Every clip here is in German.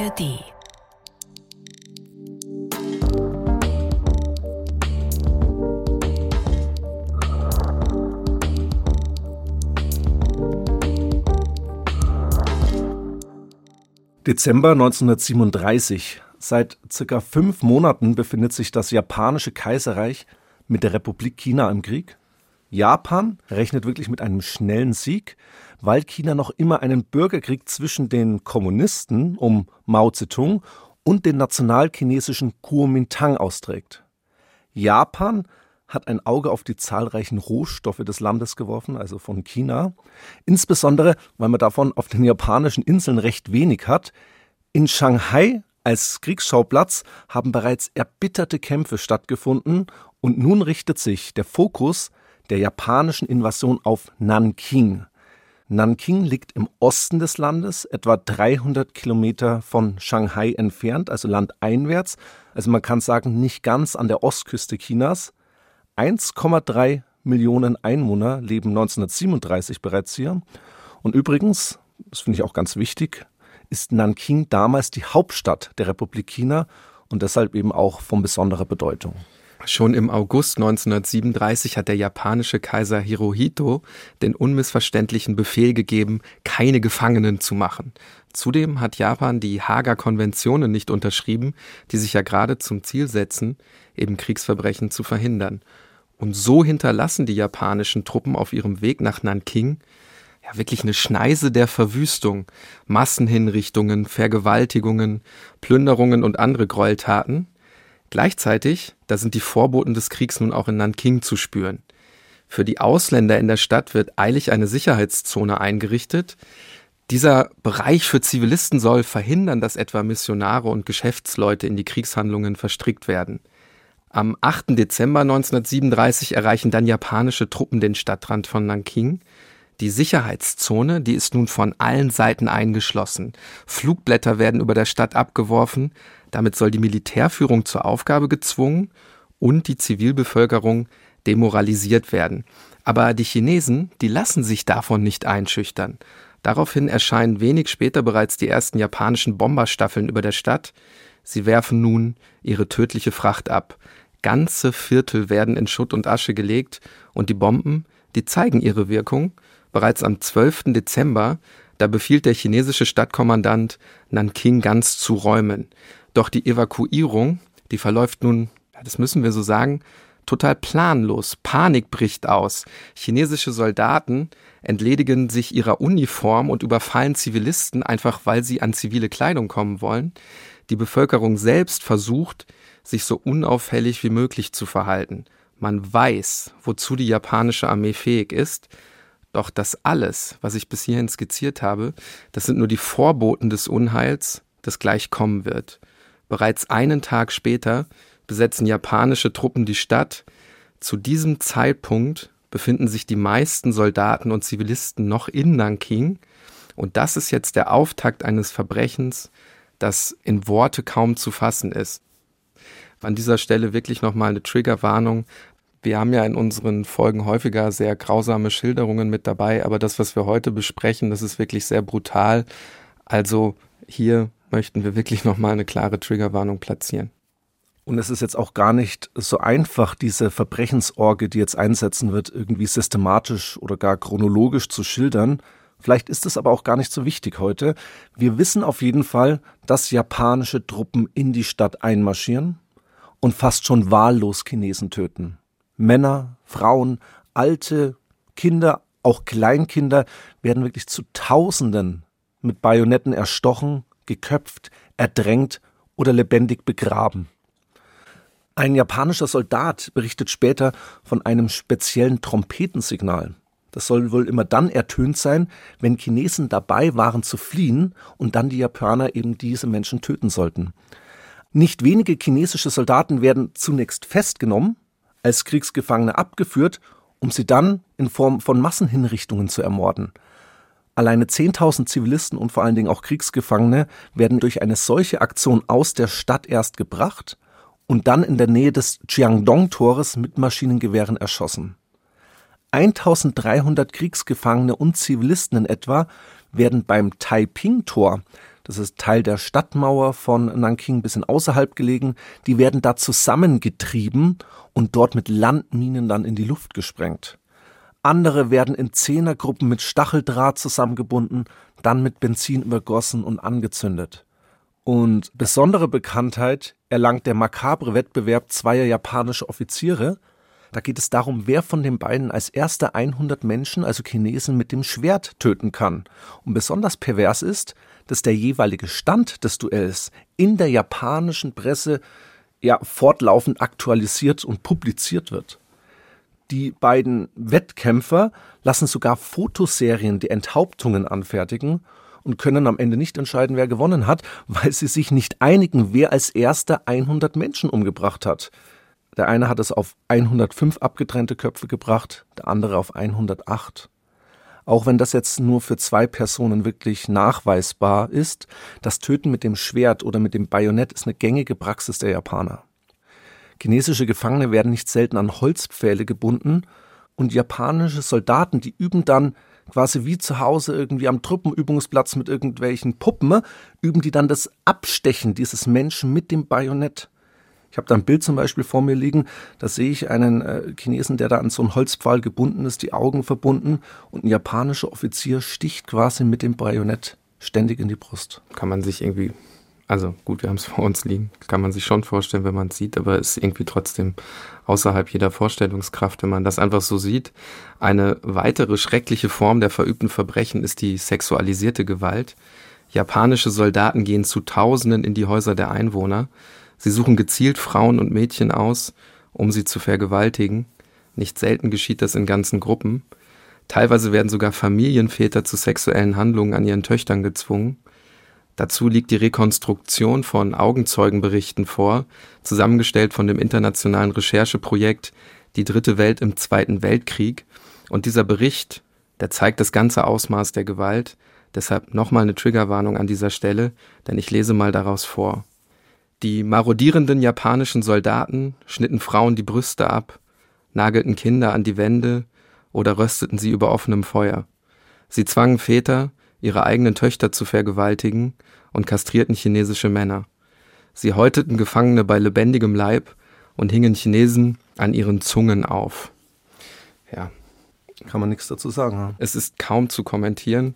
ARD. Dezember 1937. Seit circa fünf Monaten befindet sich das japanische Kaiserreich mit der Republik China im Krieg. Japan rechnet wirklich mit einem schnellen Sieg, weil China noch immer einen Bürgerkrieg zwischen den Kommunisten um Mao Zedong und den nationalchinesischen Kuomintang austrägt. Japan hat ein Auge auf die zahlreichen Rohstoffe des Landes geworfen, also von China, insbesondere weil man davon auf den japanischen Inseln recht wenig hat. In Shanghai als Kriegsschauplatz haben bereits erbitterte Kämpfe stattgefunden und nun richtet sich der Fokus der japanischen Invasion auf Nanking. Nanking liegt im Osten des Landes, etwa 300 Kilometer von Shanghai entfernt, also landeinwärts. Also man kann sagen, nicht ganz an der Ostküste Chinas. 1,3 Millionen Einwohner leben 1937 bereits hier. Und übrigens, das finde ich auch ganz wichtig, ist Nanking damals die Hauptstadt der Republik China und deshalb eben auch von besonderer Bedeutung. Schon im August 1937 hat der japanische Kaiser Hirohito den unmissverständlichen Befehl gegeben, keine Gefangenen zu machen. Zudem hat Japan die Hager Konventionen nicht unterschrieben, die sich ja gerade zum Ziel setzen, eben Kriegsverbrechen zu verhindern. Und so hinterlassen die japanischen Truppen auf ihrem Weg nach Nanking ja wirklich eine Schneise der Verwüstung, Massenhinrichtungen, Vergewaltigungen, Plünderungen und andere Gräueltaten, Gleichzeitig, da sind die Vorboten des Kriegs nun auch in Nanking zu spüren. Für die Ausländer in der Stadt wird eilig eine Sicherheitszone eingerichtet. Dieser Bereich für Zivilisten soll verhindern, dass etwa Missionare und Geschäftsleute in die Kriegshandlungen verstrickt werden. Am 8. Dezember 1937 erreichen dann japanische Truppen den Stadtrand von Nanking. Die Sicherheitszone, die ist nun von allen Seiten eingeschlossen. Flugblätter werden über der Stadt abgeworfen, damit soll die Militärführung zur Aufgabe gezwungen und die Zivilbevölkerung demoralisiert werden. Aber die Chinesen, die lassen sich davon nicht einschüchtern. Daraufhin erscheinen wenig später bereits die ersten japanischen Bomberstaffeln über der Stadt. Sie werfen nun ihre tödliche Fracht ab. Ganze Viertel werden in Schutt und Asche gelegt und die Bomben, die zeigen ihre Wirkung. Bereits am 12. Dezember, da befiehlt der chinesische Stadtkommandant, Nanking ganz zu räumen. Doch die Evakuierung, die verläuft nun, das müssen wir so sagen, total planlos. Panik bricht aus. Chinesische Soldaten entledigen sich ihrer Uniform und überfallen Zivilisten, einfach weil sie an zivile Kleidung kommen wollen. Die Bevölkerung selbst versucht, sich so unauffällig wie möglich zu verhalten. Man weiß, wozu die japanische Armee fähig ist. Doch das alles, was ich bis hierhin skizziert habe, das sind nur die Vorboten des Unheils, das gleich kommen wird. Bereits einen Tag später besetzen japanische Truppen die Stadt. Zu diesem Zeitpunkt befinden sich die meisten Soldaten und Zivilisten noch in Nanking. Und das ist jetzt der Auftakt eines Verbrechens, das in Worte kaum zu fassen ist. An dieser Stelle wirklich nochmal eine Triggerwarnung. Wir haben ja in unseren Folgen häufiger sehr grausame Schilderungen mit dabei, aber das, was wir heute besprechen, das ist wirklich sehr brutal. Also hier möchten wir wirklich nochmal eine klare Triggerwarnung platzieren. Und es ist jetzt auch gar nicht so einfach, diese Verbrechensorge, die jetzt einsetzen wird, irgendwie systematisch oder gar chronologisch zu schildern. Vielleicht ist es aber auch gar nicht so wichtig heute. Wir wissen auf jeden Fall, dass japanische Truppen in die Stadt einmarschieren und fast schon wahllos Chinesen töten. Männer, Frauen, alte, Kinder, auch Kleinkinder werden wirklich zu Tausenden mit Bajonetten erstochen, geköpft, erdrängt oder lebendig begraben. Ein japanischer Soldat berichtet später von einem speziellen Trompetensignal. Das soll wohl immer dann ertönt sein, wenn Chinesen dabei waren zu fliehen und dann die Japaner eben diese Menschen töten sollten. Nicht wenige chinesische Soldaten werden zunächst festgenommen, als Kriegsgefangene abgeführt, um sie dann in Form von Massenhinrichtungen zu ermorden. Alleine 10.000 Zivilisten und vor allen Dingen auch Kriegsgefangene werden durch eine solche Aktion aus der Stadt erst gebracht und dann in der Nähe des Jiangdong-Tores mit Maschinengewehren erschossen. 1300 Kriegsgefangene und Zivilisten in etwa werden beim Taiping-Tor, das ist Teil der Stadtmauer von Nanking, ein bisschen außerhalb gelegen, die werden da zusammengetrieben und dort mit Landminen dann in die Luft gesprengt. Andere werden in Zehnergruppen mit Stacheldraht zusammengebunden, dann mit Benzin übergossen und angezündet. Und besondere Bekanntheit erlangt der makabre Wettbewerb zweier japanischer Offiziere. Da geht es darum, wer von den beiden als erster 100 Menschen, also Chinesen, mit dem Schwert töten kann. Und besonders pervers ist, dass der jeweilige Stand des Duells in der japanischen Presse ja fortlaufend aktualisiert und publiziert wird. Die beiden Wettkämpfer lassen sogar Fotoserien die Enthauptungen anfertigen und können am Ende nicht entscheiden, wer gewonnen hat, weil sie sich nicht einigen, wer als erster 100 Menschen umgebracht hat. Der eine hat es auf 105 abgetrennte Köpfe gebracht, der andere auf 108. Auch wenn das jetzt nur für zwei Personen wirklich nachweisbar ist, das Töten mit dem Schwert oder mit dem Bajonett ist eine gängige Praxis der Japaner. Chinesische Gefangene werden nicht selten an Holzpfähle gebunden und japanische Soldaten, die üben dann quasi wie zu Hause irgendwie am Truppenübungsplatz mit irgendwelchen Puppen, üben die dann das Abstechen dieses Menschen mit dem Bajonett. Ich habe da ein Bild zum Beispiel vor mir liegen, da sehe ich einen äh, Chinesen, der da an so einen Holzpfahl gebunden ist, die Augen verbunden und ein japanischer Offizier sticht quasi mit dem Bajonett ständig in die Brust. Kann man sich irgendwie also gut, wir haben es vor uns liegen, kann man sich schon vorstellen, wenn man es sieht, aber ist irgendwie trotzdem außerhalb jeder Vorstellungskraft, wenn man das einfach so sieht. Eine weitere schreckliche Form der verübten Verbrechen ist die sexualisierte Gewalt. Japanische Soldaten gehen zu Tausenden in die Häuser der Einwohner. Sie suchen gezielt Frauen und Mädchen aus, um sie zu vergewaltigen. Nicht selten geschieht das in ganzen Gruppen. Teilweise werden sogar Familienväter zu sexuellen Handlungen an ihren Töchtern gezwungen. Dazu liegt die Rekonstruktion von Augenzeugenberichten vor, zusammengestellt von dem internationalen Rechercheprojekt Die Dritte Welt im Zweiten Weltkrieg. Und dieser Bericht, der zeigt das ganze Ausmaß der Gewalt. Deshalb nochmal eine Triggerwarnung an dieser Stelle, denn ich lese mal daraus vor. Die marodierenden japanischen Soldaten schnitten Frauen die Brüste ab, nagelten Kinder an die Wände oder rösteten sie über offenem Feuer. Sie zwangen Väter, ihre eigenen Töchter zu vergewaltigen und kastrierten chinesische Männer. Sie häuteten Gefangene bei lebendigem Leib und hingen Chinesen an ihren Zungen auf. Ja. Kann man nichts dazu sagen. Es ist kaum zu kommentieren.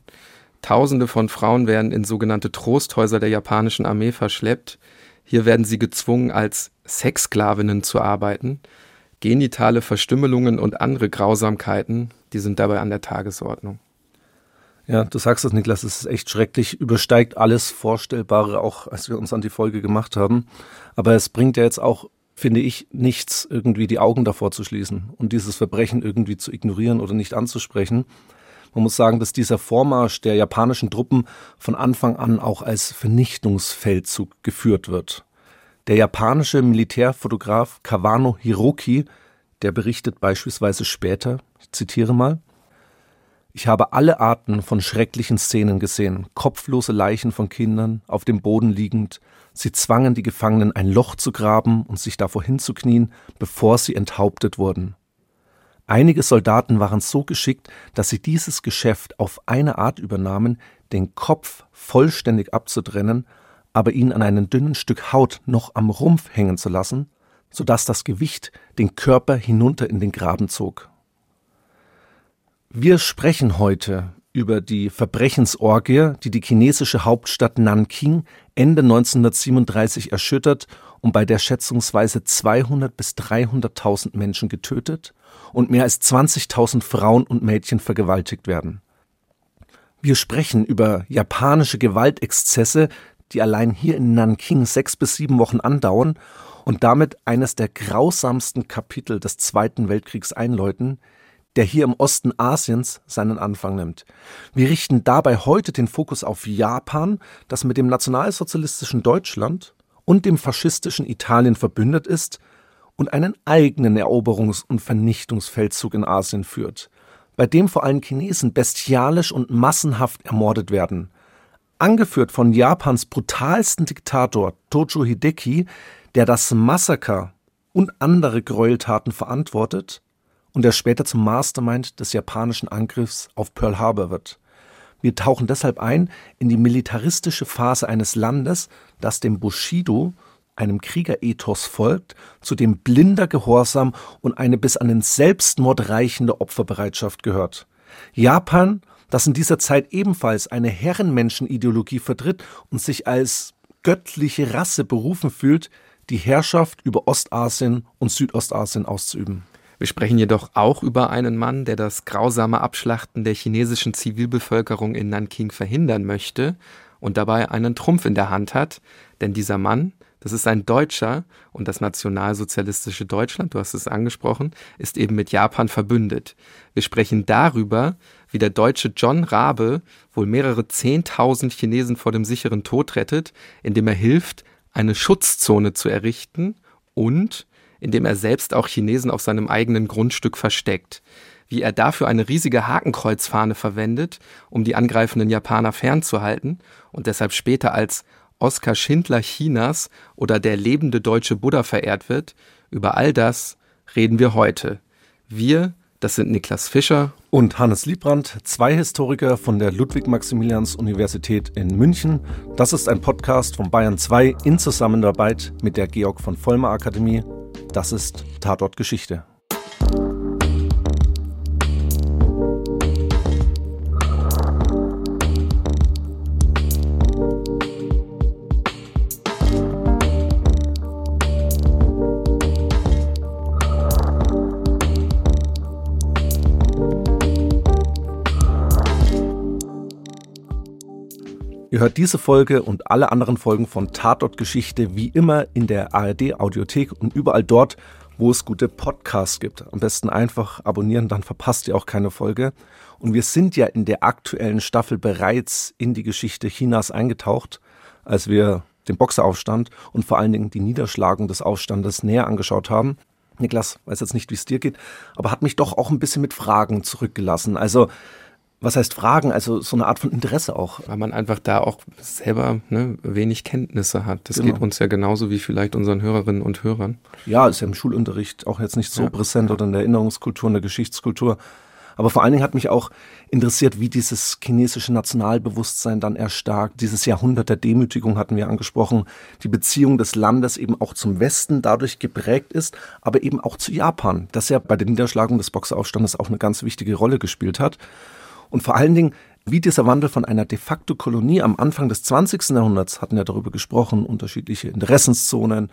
Tausende von Frauen werden in sogenannte Trosthäuser der japanischen Armee verschleppt. Hier werden sie gezwungen, als Sexsklavinnen zu arbeiten. Genitale Verstümmelungen und andere Grausamkeiten, die sind dabei an der Tagesordnung. Ja, du sagst es, Niklas, es ist echt schrecklich, übersteigt alles Vorstellbare, auch als wir uns an die Folge gemacht haben. Aber es bringt ja jetzt auch, finde ich, nichts, irgendwie die Augen davor zu schließen und dieses Verbrechen irgendwie zu ignorieren oder nicht anzusprechen. Man muss sagen, dass dieser Vormarsch der japanischen Truppen von Anfang an auch als Vernichtungsfeldzug geführt wird. Der japanische Militärfotograf Kawano Hiroki, der berichtet beispielsweise später, ich zitiere mal, ich habe alle Arten von schrecklichen Szenen gesehen, kopflose Leichen von Kindern, auf dem Boden liegend. Sie zwangen die Gefangenen, ein Loch zu graben und sich davor hinzuknien, bevor sie enthauptet wurden. Einige Soldaten waren so geschickt, dass sie dieses Geschäft auf eine Art übernahmen, den Kopf vollständig abzutrennen, aber ihn an einem dünnen Stück Haut noch am Rumpf hängen zu lassen, so dass das Gewicht den Körper hinunter in den Graben zog. Wir sprechen heute über die Verbrechensorgie, die die chinesische Hauptstadt Nanking Ende 1937 erschüttert und bei der schätzungsweise 200 bis 300.000 Menschen getötet und mehr als 20.000 Frauen und Mädchen vergewaltigt werden. Wir sprechen über japanische Gewaltexzesse, die allein hier in Nanking sechs bis sieben Wochen andauern und damit eines der grausamsten Kapitel des Zweiten Weltkriegs einläuten, der hier im Osten Asiens seinen Anfang nimmt. Wir richten dabei heute den Fokus auf Japan, das mit dem nationalsozialistischen Deutschland und dem faschistischen Italien verbündet ist und einen eigenen Eroberungs- und Vernichtungsfeldzug in Asien führt, bei dem vor allem Chinesen bestialisch und massenhaft ermordet werden. Angeführt von Japans brutalsten Diktator Tojo Hideki, der das Massaker und andere Gräueltaten verantwortet und der später zum Mastermind des japanischen Angriffs auf Pearl Harbor wird. Wir tauchen deshalb ein in die militaristische Phase eines Landes, das dem Bushido, einem Kriegerethos folgt, zu dem blinder Gehorsam und eine bis an den Selbstmord reichende Opferbereitschaft gehört. Japan, das in dieser Zeit ebenfalls eine Herrenmenschenideologie vertritt und sich als göttliche Rasse berufen fühlt, die Herrschaft über Ostasien und Südostasien auszuüben. Wir sprechen jedoch auch über einen Mann, der das grausame Abschlachten der chinesischen Zivilbevölkerung in Nanking verhindern möchte und dabei einen Trumpf in der Hand hat, denn dieser Mann, das ist ein Deutscher und das nationalsozialistische Deutschland, du hast es angesprochen, ist eben mit Japan verbündet. Wir sprechen darüber, wie der deutsche John Rabe wohl mehrere Zehntausend Chinesen vor dem sicheren Tod rettet, indem er hilft, eine Schutzzone zu errichten und indem er selbst auch Chinesen auf seinem eigenen Grundstück versteckt. Wie er dafür eine riesige Hakenkreuzfahne verwendet, um die angreifenden Japaner fernzuhalten und deshalb später als Oskar Schindler Chinas oder der lebende deutsche Buddha verehrt wird, über all das reden wir heute. Wir, das sind Niklas Fischer und Hannes Liebrandt, zwei Historiker von der Ludwig-Maximilians-Universität in München. Das ist ein Podcast von Bayern 2 in Zusammenarbeit mit der Georg von Vollmer Akademie das ist Tatort Geschichte. Ihr hört diese Folge und alle anderen Folgen von Tatort Geschichte wie immer in der ARD Audiothek und überall dort, wo es gute Podcasts gibt. Am besten einfach abonnieren, dann verpasst ihr auch keine Folge. Und wir sind ja in der aktuellen Staffel bereits in die Geschichte Chinas eingetaucht, als wir den Boxeraufstand und vor allen Dingen die Niederschlagung des Aufstandes näher angeschaut haben. Niklas, weiß jetzt nicht, wie es dir geht, aber hat mich doch auch ein bisschen mit Fragen zurückgelassen. Also was heißt Fragen? Also so eine Art von Interesse auch. Weil man einfach da auch selber ne, wenig Kenntnisse hat. Das genau. geht uns ja genauso wie vielleicht unseren Hörerinnen und Hörern. Ja, ist ja im Schulunterricht auch jetzt nicht so ja. präsent oder in der Erinnerungskultur, in der Geschichtskultur. Aber vor allen Dingen hat mich auch interessiert, wie dieses chinesische Nationalbewusstsein dann erstarkt. Dieses Jahrhundert der Demütigung hatten wir angesprochen. Die Beziehung des Landes eben auch zum Westen dadurch geprägt ist, aber eben auch zu Japan, das ja bei der Niederschlagung des Boxeraufstandes auch eine ganz wichtige Rolle gespielt hat. Und vor allen Dingen, wie dieser Wandel von einer de facto Kolonie am Anfang des 20. Jahrhunderts, hatten ja darüber gesprochen, unterschiedliche Interessenszonen,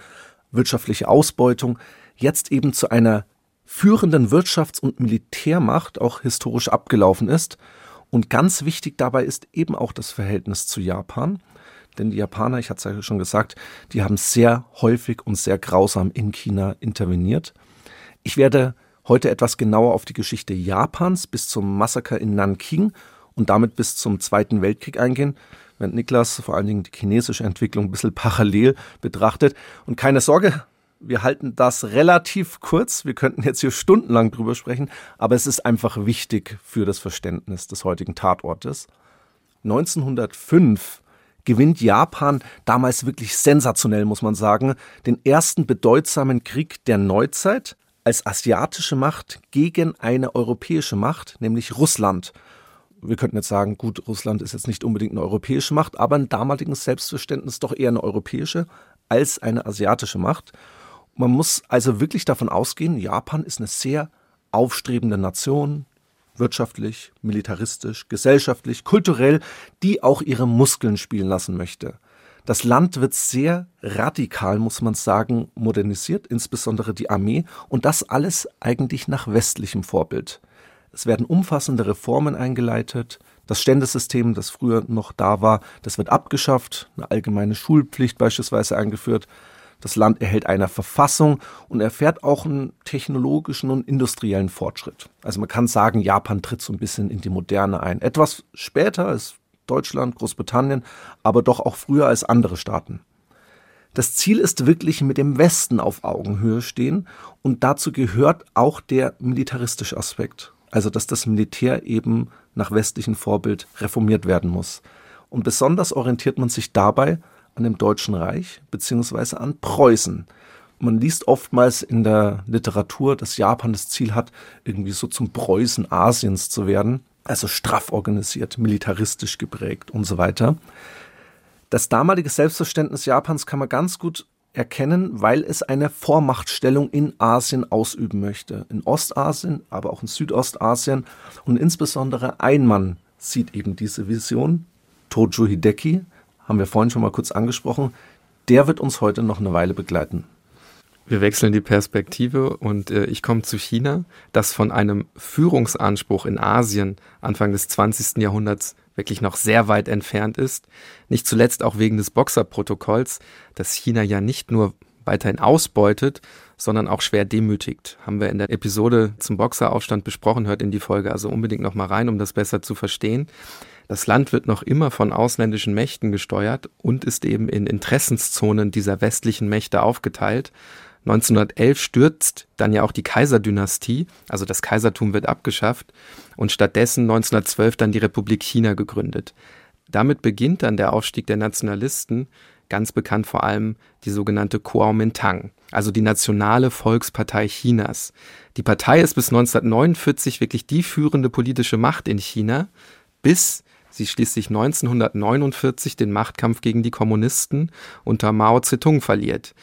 wirtschaftliche Ausbeutung, jetzt eben zu einer führenden Wirtschafts- und Militärmacht auch historisch abgelaufen ist. Und ganz wichtig dabei ist eben auch das Verhältnis zu Japan. Denn die Japaner, ich hatte es ja schon gesagt, die haben sehr häufig und sehr grausam in China interveniert. Ich werde heute etwas genauer auf die Geschichte Japans bis zum Massaker in Nanking und damit bis zum Zweiten Weltkrieg eingehen, während Niklas vor allen Dingen die chinesische Entwicklung ein bisschen parallel betrachtet. Und keine Sorge, wir halten das relativ kurz. Wir könnten jetzt hier stundenlang drüber sprechen, aber es ist einfach wichtig für das Verständnis des heutigen Tatortes. 1905 gewinnt Japan damals wirklich sensationell, muss man sagen, den ersten bedeutsamen Krieg der Neuzeit als asiatische Macht gegen eine europäische Macht, nämlich Russland. Wir könnten jetzt sagen, gut, Russland ist jetzt nicht unbedingt eine europäische Macht, aber ein damaliges Selbstverständnis doch eher eine europäische als eine asiatische Macht. Man muss also wirklich davon ausgehen, Japan ist eine sehr aufstrebende Nation, wirtschaftlich, militaristisch, gesellschaftlich, kulturell, die auch ihre Muskeln spielen lassen möchte. Das Land wird sehr radikal, muss man sagen, modernisiert, insbesondere die Armee, und das alles eigentlich nach westlichem Vorbild. Es werden umfassende Reformen eingeleitet. Das Ständesystem, das früher noch da war, das wird abgeschafft, eine allgemeine Schulpflicht beispielsweise eingeführt. Das Land erhält eine Verfassung und erfährt auch einen technologischen und industriellen Fortschritt. Also man kann sagen, Japan tritt so ein bisschen in die Moderne ein. Etwas später, es Deutschland, Großbritannien, aber doch auch früher als andere Staaten. Das Ziel ist wirklich mit dem Westen auf Augenhöhe stehen und dazu gehört auch der militaristische Aspekt, also dass das Militär eben nach westlichem Vorbild reformiert werden muss. Und besonders orientiert man sich dabei an dem Deutschen Reich bzw. an Preußen. Man liest oftmals in der Literatur, dass Japan das Ziel hat, irgendwie so zum Preußen Asiens zu werden. Also straff organisiert, militaristisch geprägt und so weiter. Das damalige Selbstverständnis Japans kann man ganz gut erkennen, weil es eine Vormachtstellung in Asien ausüben möchte. In Ostasien, aber auch in Südostasien. Und insbesondere ein Mann sieht eben diese Vision, Tojo Hideki, haben wir vorhin schon mal kurz angesprochen. Der wird uns heute noch eine Weile begleiten. Wir wechseln die Perspektive und äh, ich komme zu China, das von einem Führungsanspruch in Asien Anfang des 20. Jahrhunderts wirklich noch sehr weit entfernt ist. Nicht zuletzt auch wegen des Boxerprotokolls, das China ja nicht nur weiterhin ausbeutet, sondern auch schwer demütigt. Haben wir in der Episode zum Boxeraufstand besprochen, hört in die Folge also unbedingt noch mal rein, um das besser zu verstehen. Das Land wird noch immer von ausländischen Mächten gesteuert und ist eben in Interessenszonen dieser westlichen Mächte aufgeteilt. 1911 stürzt dann ja auch die Kaiserdynastie, also das Kaisertum wird abgeschafft und stattdessen 1912 dann die Republik China gegründet. Damit beginnt dann der Aufstieg der Nationalisten, ganz bekannt vor allem die sogenannte Kuomintang, also die Nationale Volkspartei Chinas. Die Partei ist bis 1949 wirklich die führende politische Macht in China, bis sie schließlich 1949 den Machtkampf gegen die Kommunisten unter Mao Zedong verliert.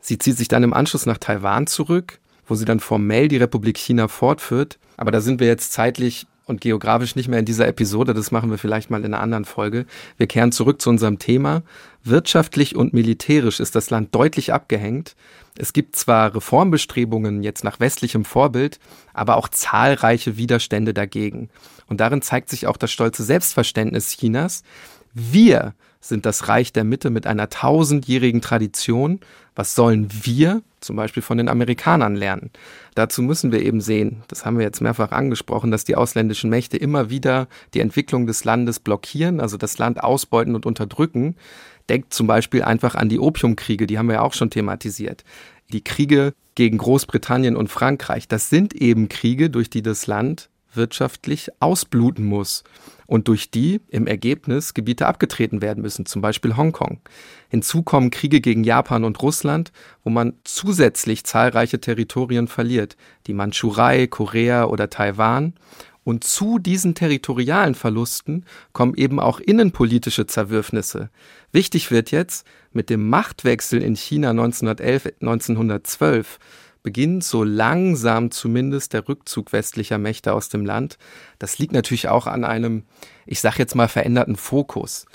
Sie zieht sich dann im Anschluss nach Taiwan zurück, wo sie dann formell die Republik China fortführt. Aber da sind wir jetzt zeitlich und geografisch nicht mehr in dieser Episode. Das machen wir vielleicht mal in einer anderen Folge. Wir kehren zurück zu unserem Thema. Wirtschaftlich und militärisch ist das Land deutlich abgehängt. Es gibt zwar Reformbestrebungen jetzt nach westlichem Vorbild, aber auch zahlreiche Widerstände dagegen. Und darin zeigt sich auch das stolze Selbstverständnis Chinas. Wir sind das Reich der Mitte mit einer tausendjährigen Tradition. Was sollen wir zum Beispiel von den Amerikanern lernen? Dazu müssen wir eben sehen, das haben wir jetzt mehrfach angesprochen, dass die ausländischen Mächte immer wieder die Entwicklung des Landes blockieren, also das Land ausbeuten und unterdrücken. Denkt zum Beispiel einfach an die Opiumkriege, die haben wir ja auch schon thematisiert. Die Kriege gegen Großbritannien und Frankreich, das sind eben Kriege, durch die das Land wirtschaftlich ausbluten muss und durch die im Ergebnis Gebiete abgetreten werden müssen, zum Beispiel Hongkong. Hinzu kommen Kriege gegen Japan und Russland, wo man zusätzlich zahlreiche Territorien verliert, die Mandschurei, Korea oder Taiwan. Und zu diesen territorialen Verlusten kommen eben auch innenpolitische Zerwürfnisse. Wichtig wird jetzt, mit dem Machtwechsel in China 1911, 1912 beginnt so langsam zumindest der Rückzug westlicher Mächte aus dem Land. Das liegt natürlich auch an einem, ich sage jetzt mal, veränderten Fokus.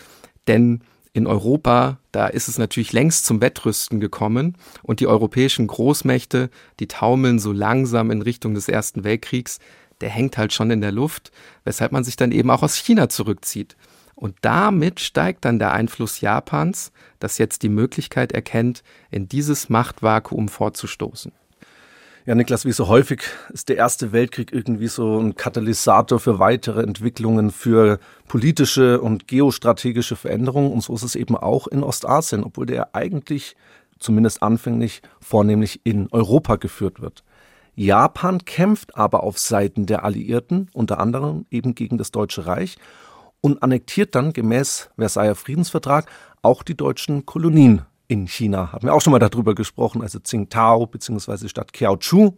Denn in Europa, da ist es natürlich längst zum Wettrüsten gekommen und die europäischen Großmächte, die taumeln so langsam in Richtung des Ersten Weltkriegs, der hängt halt schon in der Luft, weshalb man sich dann eben auch aus China zurückzieht. Und damit steigt dann der Einfluss Japans, das jetzt die Möglichkeit erkennt, in dieses Machtvakuum vorzustoßen. Ja, Niklas, wie so häufig ist der Erste Weltkrieg irgendwie so ein Katalysator für weitere Entwicklungen, für politische und geostrategische Veränderungen. Und so ist es eben auch in Ostasien, obwohl der eigentlich zumindest anfänglich vornehmlich in Europa geführt wird. Japan kämpft aber auf Seiten der Alliierten, unter anderem eben gegen das Deutsche Reich und annektiert dann gemäß Versailler Friedensvertrag auch die deutschen Kolonien in China. Haben wir auch schon mal darüber gesprochen, also Tsingtao bzw. Stadt Kiaochu.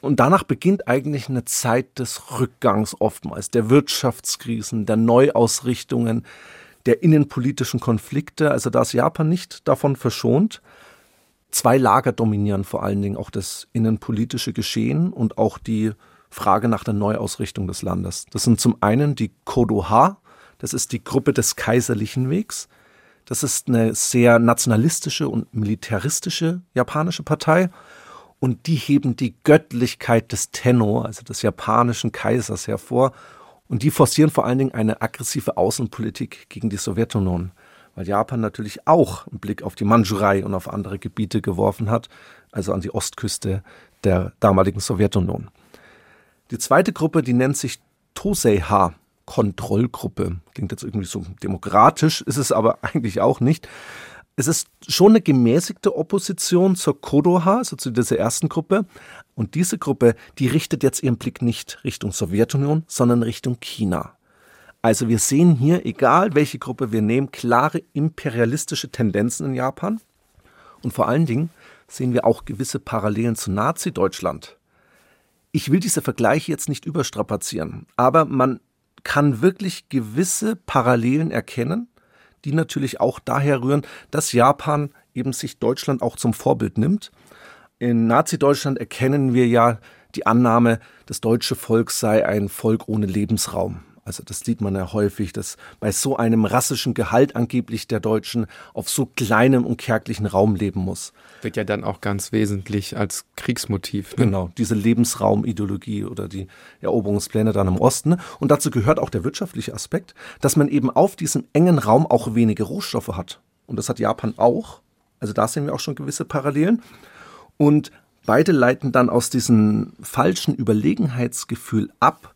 Und danach beginnt eigentlich eine Zeit des Rückgangs oftmals, der Wirtschaftskrisen, der Neuausrichtungen, der innenpolitischen Konflikte. Also da ist Japan nicht davon verschont. Zwei Lager dominieren vor allen Dingen auch das innenpolitische Geschehen und auch die Frage nach der Neuausrichtung des Landes. Das sind zum einen die Kodoha, das ist die Gruppe des Kaiserlichen Wegs. Das ist eine sehr nationalistische und militaristische japanische Partei. Und die heben die Göttlichkeit des Tenno, also des japanischen Kaisers, hervor. Und die forcieren vor allen Dingen eine aggressive Außenpolitik gegen die Sowjetunion, weil Japan natürlich auch einen Blick auf die Mandschurei und auf andere Gebiete geworfen hat, also an die Ostküste der damaligen Sowjetunion. Die zweite Gruppe, die nennt sich Toseiha. Kontrollgruppe. Klingt jetzt irgendwie so demokratisch, ist es aber eigentlich auch nicht. Es ist schon eine gemäßigte Opposition zur Kodoha, also zu dieser ersten Gruppe. Und diese Gruppe, die richtet jetzt ihren Blick nicht Richtung Sowjetunion, sondern Richtung China. Also wir sehen hier, egal welche Gruppe wir nehmen, klare imperialistische Tendenzen in Japan. Und vor allen Dingen sehen wir auch gewisse Parallelen zu Nazi-Deutschland. Ich will diese Vergleiche jetzt nicht überstrapazieren, aber man kann wirklich gewisse Parallelen erkennen, die natürlich auch daher rühren, dass Japan eben sich Deutschland auch zum Vorbild nimmt. In Nazi-Deutschland erkennen wir ja die Annahme, das deutsche Volk sei ein Volk ohne Lebensraum. Also das sieht man ja häufig, dass bei so einem rassischen Gehalt angeblich der Deutschen auf so kleinem und kärglichen Raum leben muss. Wird ja dann auch ganz wesentlich als Kriegsmotiv. Ne? Genau, diese Lebensraumideologie oder die Eroberungspläne dann im Osten. Und dazu gehört auch der wirtschaftliche Aspekt, dass man eben auf diesem engen Raum auch wenige Rohstoffe hat. Und das hat Japan auch. Also da sehen wir auch schon gewisse Parallelen. Und beide leiten dann aus diesem falschen Überlegenheitsgefühl ab,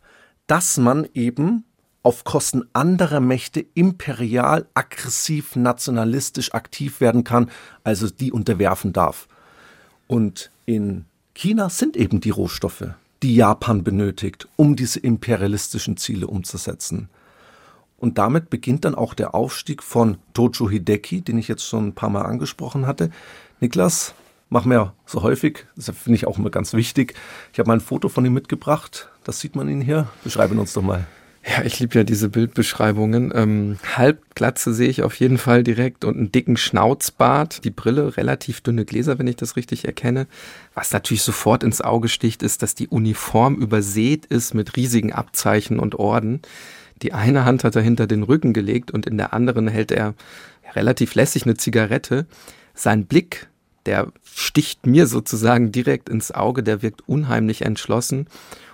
dass man eben auf Kosten anderer Mächte imperial, aggressiv, nationalistisch aktiv werden kann, also die unterwerfen darf. Und in China sind eben die Rohstoffe, die Japan benötigt, um diese imperialistischen Ziele umzusetzen. Und damit beginnt dann auch der Aufstieg von Tojo Hideki, den ich jetzt schon ein paar Mal angesprochen hatte. Niklas, machen wir ja so häufig. Das finde ich auch immer ganz wichtig. Ich habe mal ein Foto von ihm mitgebracht. Das sieht man ihn hier. Beschreiben uns doch mal. Ja, ich liebe ja diese Bildbeschreibungen. Ähm, Halbglatze sehe ich auf jeden Fall direkt und einen dicken Schnauzbart. Die Brille, relativ dünne Gläser, wenn ich das richtig erkenne. Was natürlich sofort ins Auge sticht, ist, dass die Uniform übersät ist mit riesigen Abzeichen und Orden. Die eine Hand hat er hinter den Rücken gelegt und in der anderen hält er relativ lässig eine Zigarette. Sein Blick der sticht mir sozusagen direkt ins Auge, der wirkt unheimlich entschlossen.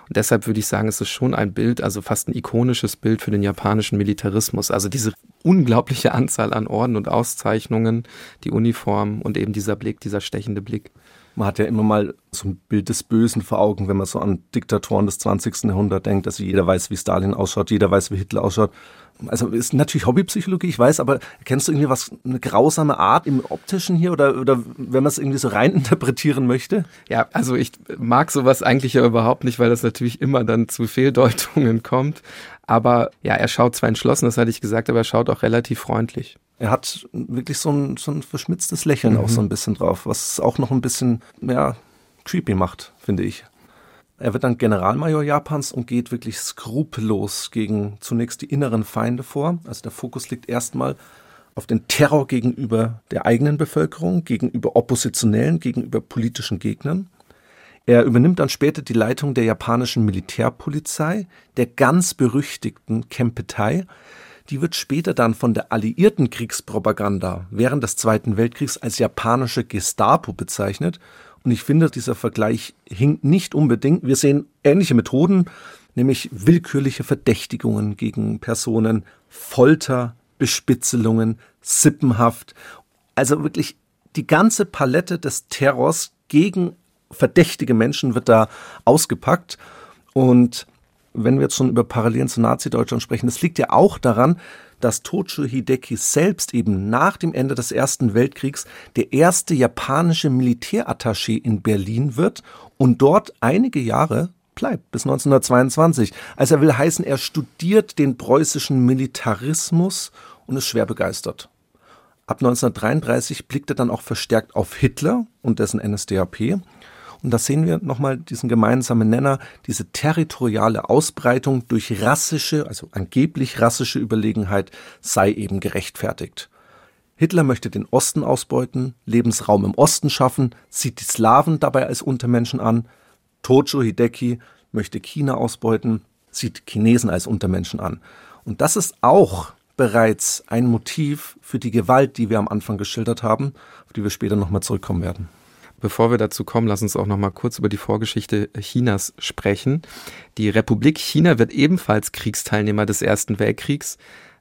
Und deshalb würde ich sagen, es ist schon ein Bild, also fast ein ikonisches Bild für den japanischen Militarismus. Also diese unglaubliche Anzahl an Orden und Auszeichnungen, die Uniform und eben dieser Blick, dieser stechende Blick. Man hat ja immer mal so ein Bild des Bösen vor Augen, wenn man so an Diktatoren des 20. Jahrhunderts denkt, dass jeder weiß, wie Stalin ausschaut, jeder weiß, wie Hitler ausschaut also ist natürlich Hobbypsychologie, ich weiß, aber kennst du irgendwie was, eine grausame Art im Optischen hier oder, oder wenn man es irgendwie so rein interpretieren möchte? Ja, also ich mag sowas eigentlich ja überhaupt nicht, weil das natürlich immer dann zu Fehldeutungen kommt. Aber ja, er schaut zwar entschlossen, das hatte ich gesagt, aber er schaut auch relativ freundlich. Er hat wirklich so ein, so ein verschmitztes Lächeln mhm. auch so ein bisschen drauf, was auch noch ein bisschen, ja, creepy macht, finde ich. Er wird dann Generalmajor Japans und geht wirklich skrupellos gegen zunächst die inneren Feinde vor. Also der Fokus liegt erstmal auf den Terror gegenüber der eigenen Bevölkerung, gegenüber Oppositionellen, gegenüber politischen Gegnern. Er übernimmt dann später die Leitung der japanischen Militärpolizei, der ganz berüchtigten Kempetei. Die wird später dann von der alliierten Kriegspropaganda während des Zweiten Weltkriegs als japanische Gestapo bezeichnet und ich finde, dieser Vergleich hinkt nicht unbedingt. Wir sehen ähnliche Methoden, nämlich willkürliche Verdächtigungen gegen Personen, Folter, Bespitzelungen, Sippenhaft. Also wirklich die ganze Palette des Terrors gegen verdächtige Menschen wird da ausgepackt. Und wenn wir jetzt schon über Parallelen zu Nazi-Deutschland sprechen, das liegt ja auch daran, dass Tojo Hideki selbst eben nach dem Ende des Ersten Weltkriegs der erste japanische Militärattaché in Berlin wird und dort einige Jahre bleibt, bis 1922. Also er will heißen, er studiert den preußischen Militarismus und ist schwer begeistert. Ab 1933 blickt er dann auch verstärkt auf Hitler und dessen NSDAP und da sehen wir nochmal diesen gemeinsamen Nenner, diese territoriale Ausbreitung durch rassische, also angeblich rassische Überlegenheit sei eben gerechtfertigt. Hitler möchte den Osten ausbeuten, Lebensraum im Osten schaffen, sieht die Slawen dabei als Untermenschen an. Tojo Hideki möchte China ausbeuten, sieht Chinesen als Untermenschen an. Und das ist auch bereits ein Motiv für die Gewalt, die wir am Anfang geschildert haben, auf die wir später nochmal zurückkommen werden. Bevor wir dazu kommen, lass uns auch noch mal kurz über die Vorgeschichte Chinas sprechen. Die Republik China wird ebenfalls Kriegsteilnehmer des Ersten Weltkriegs,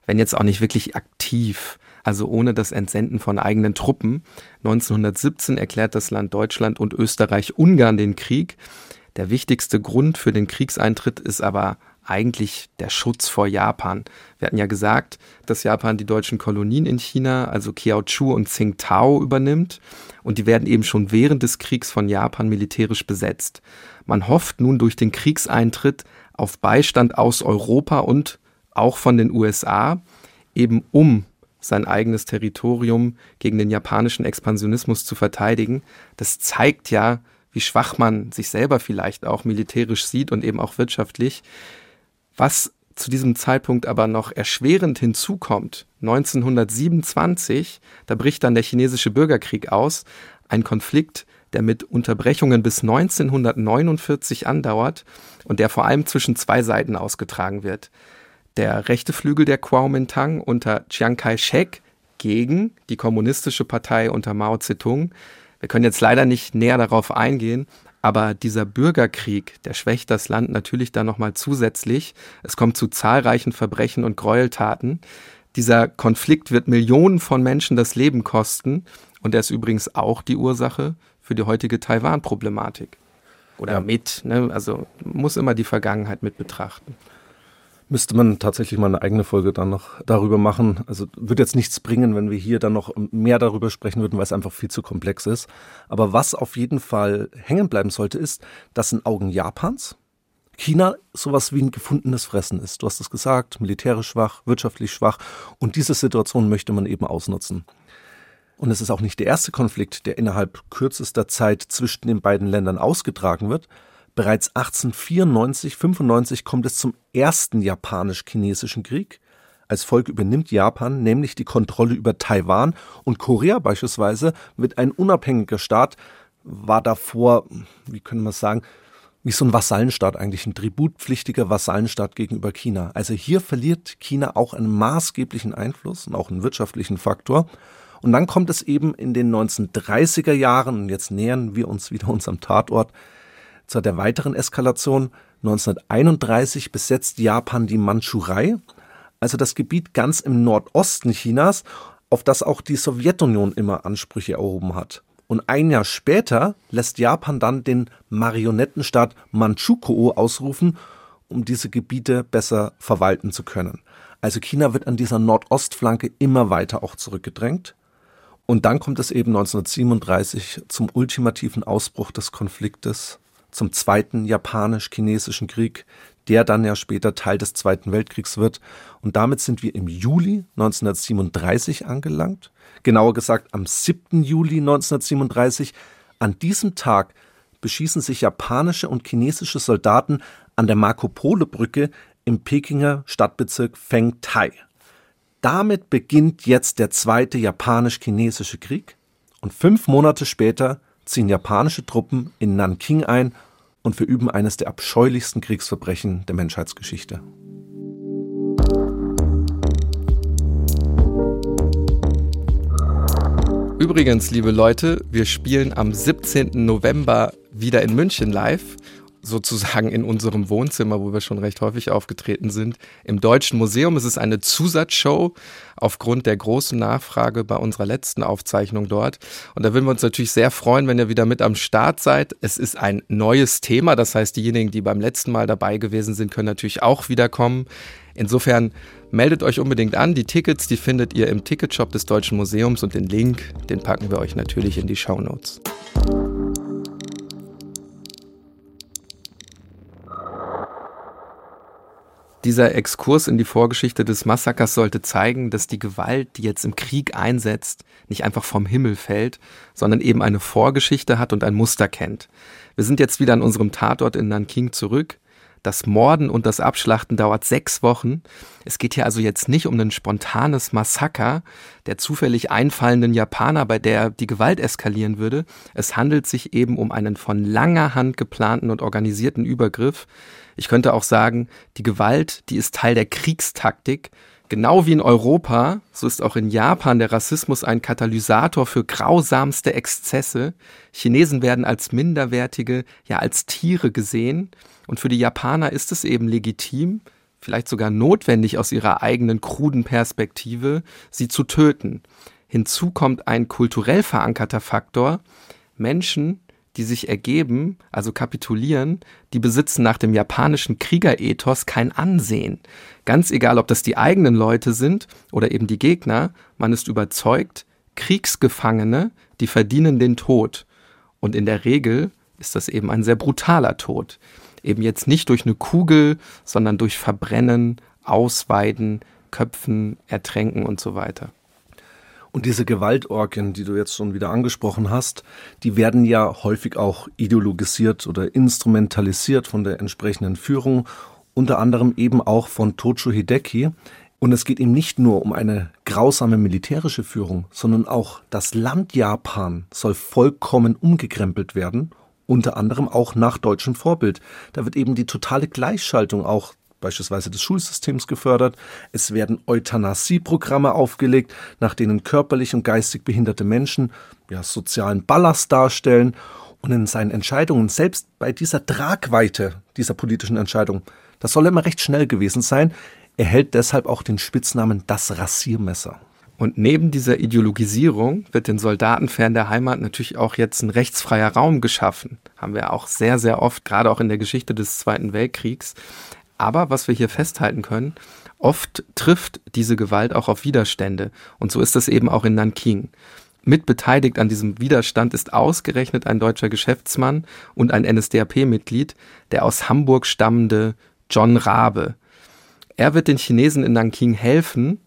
wenn jetzt auch nicht wirklich aktiv, also ohne das Entsenden von eigenen Truppen. 1917 erklärt das Land Deutschland und Österreich-Ungarn den Krieg. Der wichtigste Grund für den Kriegseintritt ist aber eigentlich der Schutz vor Japan. Wir hatten ja gesagt, dass Japan die deutschen Kolonien in China, also Kiaochu und Tsingtao, übernimmt und die werden eben schon während des Kriegs von Japan militärisch besetzt. Man hofft nun durch den Kriegseintritt auf Beistand aus Europa und auch von den USA, eben um sein eigenes Territorium gegen den japanischen Expansionismus zu verteidigen. Das zeigt ja, wie wie schwach man sich selber vielleicht auch militärisch sieht und eben auch wirtschaftlich. Was zu diesem Zeitpunkt aber noch erschwerend hinzukommt, 1927, da bricht dann der chinesische Bürgerkrieg aus, ein Konflikt, der mit Unterbrechungen bis 1949 andauert und der vor allem zwischen zwei Seiten ausgetragen wird. Der rechte Flügel der Kuomintang unter Chiang Kai-shek gegen die kommunistische Partei unter Mao Zedong. Wir können jetzt leider nicht näher darauf eingehen, aber dieser Bürgerkrieg, der schwächt das Land natürlich dann nochmal zusätzlich. Es kommt zu zahlreichen Verbrechen und Gräueltaten. Dieser Konflikt wird Millionen von Menschen das Leben kosten und er ist übrigens auch die Ursache für die heutige Taiwan-Problematik. Oder ja. mit, ne? also muss immer die Vergangenheit mit betrachten. Müsste man tatsächlich mal eine eigene Folge dann noch darüber machen. Also wird jetzt nichts bringen, wenn wir hier dann noch mehr darüber sprechen würden, weil es einfach viel zu komplex ist. Aber was auf jeden Fall hängen bleiben sollte, ist, dass in Augen Japans China sowas wie ein gefundenes Fressen ist. Du hast es gesagt, militärisch schwach, wirtschaftlich schwach. Und diese Situation möchte man eben ausnutzen. Und es ist auch nicht der erste Konflikt, der innerhalb kürzester Zeit zwischen den beiden Ländern ausgetragen wird. Bereits 1894, 95 kommt es zum ersten japanisch-chinesischen Krieg. Als Volk übernimmt Japan nämlich die Kontrolle über Taiwan und Korea beispielsweise wird ein unabhängiger Staat, war davor, wie können wir es sagen, wie so ein Vasallenstaat eigentlich, ein tributpflichtiger Vasallenstaat gegenüber China. Also hier verliert China auch einen maßgeblichen Einfluss und auch einen wirtschaftlichen Faktor. Und dann kommt es eben in den 1930er Jahren, und jetzt nähern wir uns wieder unserem Tatort, zu der weiteren Eskalation 1931 besetzt Japan die Mandschurei, also das Gebiet ganz im Nordosten Chinas, auf das auch die Sowjetunion immer Ansprüche erhoben hat. Und ein Jahr später lässt Japan dann den Marionettenstaat Manchukuo ausrufen, um diese Gebiete besser verwalten zu können. Also China wird an dieser Nordostflanke immer weiter auch zurückgedrängt. Und dann kommt es eben 1937 zum ultimativen Ausbruch des Konfliktes zum Zweiten Japanisch-Chinesischen Krieg, der dann ja später Teil des Zweiten Weltkriegs wird. Und damit sind wir im Juli 1937 angelangt. Genauer gesagt am 7. Juli 1937. An diesem Tag beschießen sich japanische und chinesische Soldaten an der Marco-Polo-Brücke im Pekinger Stadtbezirk Fengtai. Damit beginnt jetzt der zweite japanisch-chinesische Krieg und fünf Monate später ziehen japanische Truppen in Nanking ein und verüben eines der abscheulichsten Kriegsverbrechen der Menschheitsgeschichte. Übrigens, liebe Leute, wir spielen am 17. November wieder in München live sozusagen in unserem Wohnzimmer, wo wir schon recht häufig aufgetreten sind, im Deutschen Museum. Es ist eine Zusatzshow aufgrund der großen Nachfrage bei unserer letzten Aufzeichnung dort. Und da würden wir uns natürlich sehr freuen, wenn ihr wieder mit am Start seid. Es ist ein neues Thema, das heißt, diejenigen, die beim letzten Mal dabei gewesen sind, können natürlich auch wiederkommen. Insofern meldet euch unbedingt an. Die Tickets, die findet ihr im Ticketshop des Deutschen Museums und den Link, den packen wir euch natürlich in die Show Notes. Dieser Exkurs in die Vorgeschichte des Massakers sollte zeigen, dass die Gewalt, die jetzt im Krieg einsetzt, nicht einfach vom Himmel fällt, sondern eben eine Vorgeschichte hat und ein Muster kennt. Wir sind jetzt wieder an unserem Tatort in Nanking zurück. Das Morden und das Abschlachten dauert sechs Wochen. Es geht hier also jetzt nicht um ein spontanes Massaker der zufällig einfallenden Japaner, bei der die Gewalt eskalieren würde. Es handelt sich eben um einen von langer Hand geplanten und organisierten Übergriff. Ich könnte auch sagen, die Gewalt, die ist Teil der Kriegstaktik. Genau wie in Europa, so ist auch in Japan der Rassismus ein Katalysator für grausamste Exzesse. Chinesen werden als minderwertige, ja als Tiere gesehen. Und für die Japaner ist es eben legitim, vielleicht sogar notwendig aus ihrer eigenen kruden Perspektive, sie zu töten. Hinzu kommt ein kulturell verankerter Faktor. Menschen, die sich ergeben, also kapitulieren, die besitzen nach dem japanischen Kriegerethos kein Ansehen. Ganz egal, ob das die eigenen Leute sind oder eben die Gegner, man ist überzeugt, Kriegsgefangene, die verdienen den Tod. Und in der Regel ist das eben ein sehr brutaler Tod eben jetzt nicht durch eine Kugel, sondern durch Verbrennen, Ausweiden, Köpfen, Ertränken und so weiter. Und diese Gewaltorgien, die du jetzt schon wieder angesprochen hast, die werden ja häufig auch ideologisiert oder instrumentalisiert von der entsprechenden Führung, unter anderem eben auch von Tojo Hideki. Und es geht ihm nicht nur um eine grausame militärische Führung, sondern auch das Land Japan soll vollkommen umgekrempelt werden, unter anderem auch nach deutschem Vorbild. Da wird eben die totale Gleichschaltung auch beispielsweise des Schulsystems gefördert. Es werden Euthanasieprogramme aufgelegt, nach denen körperlich und geistig behinderte Menschen ja, sozialen Ballast darstellen. Und in seinen Entscheidungen, selbst bei dieser Tragweite dieser politischen Entscheidung, das soll immer recht schnell gewesen sein, erhält deshalb auch den Spitznamen das Rasiermesser. Und neben dieser Ideologisierung wird den Soldaten fern der Heimat natürlich auch jetzt ein rechtsfreier Raum geschaffen. Haben wir auch sehr, sehr oft, gerade auch in der Geschichte des Zweiten Weltkriegs. Aber was wir hier festhalten können, oft trifft diese Gewalt auch auf Widerstände. Und so ist es eben auch in Nanking. Mitbeteiligt an diesem Widerstand ist ausgerechnet ein deutscher Geschäftsmann und ein NSDAP-Mitglied, der aus Hamburg stammende John Rabe. Er wird den Chinesen in Nanking helfen.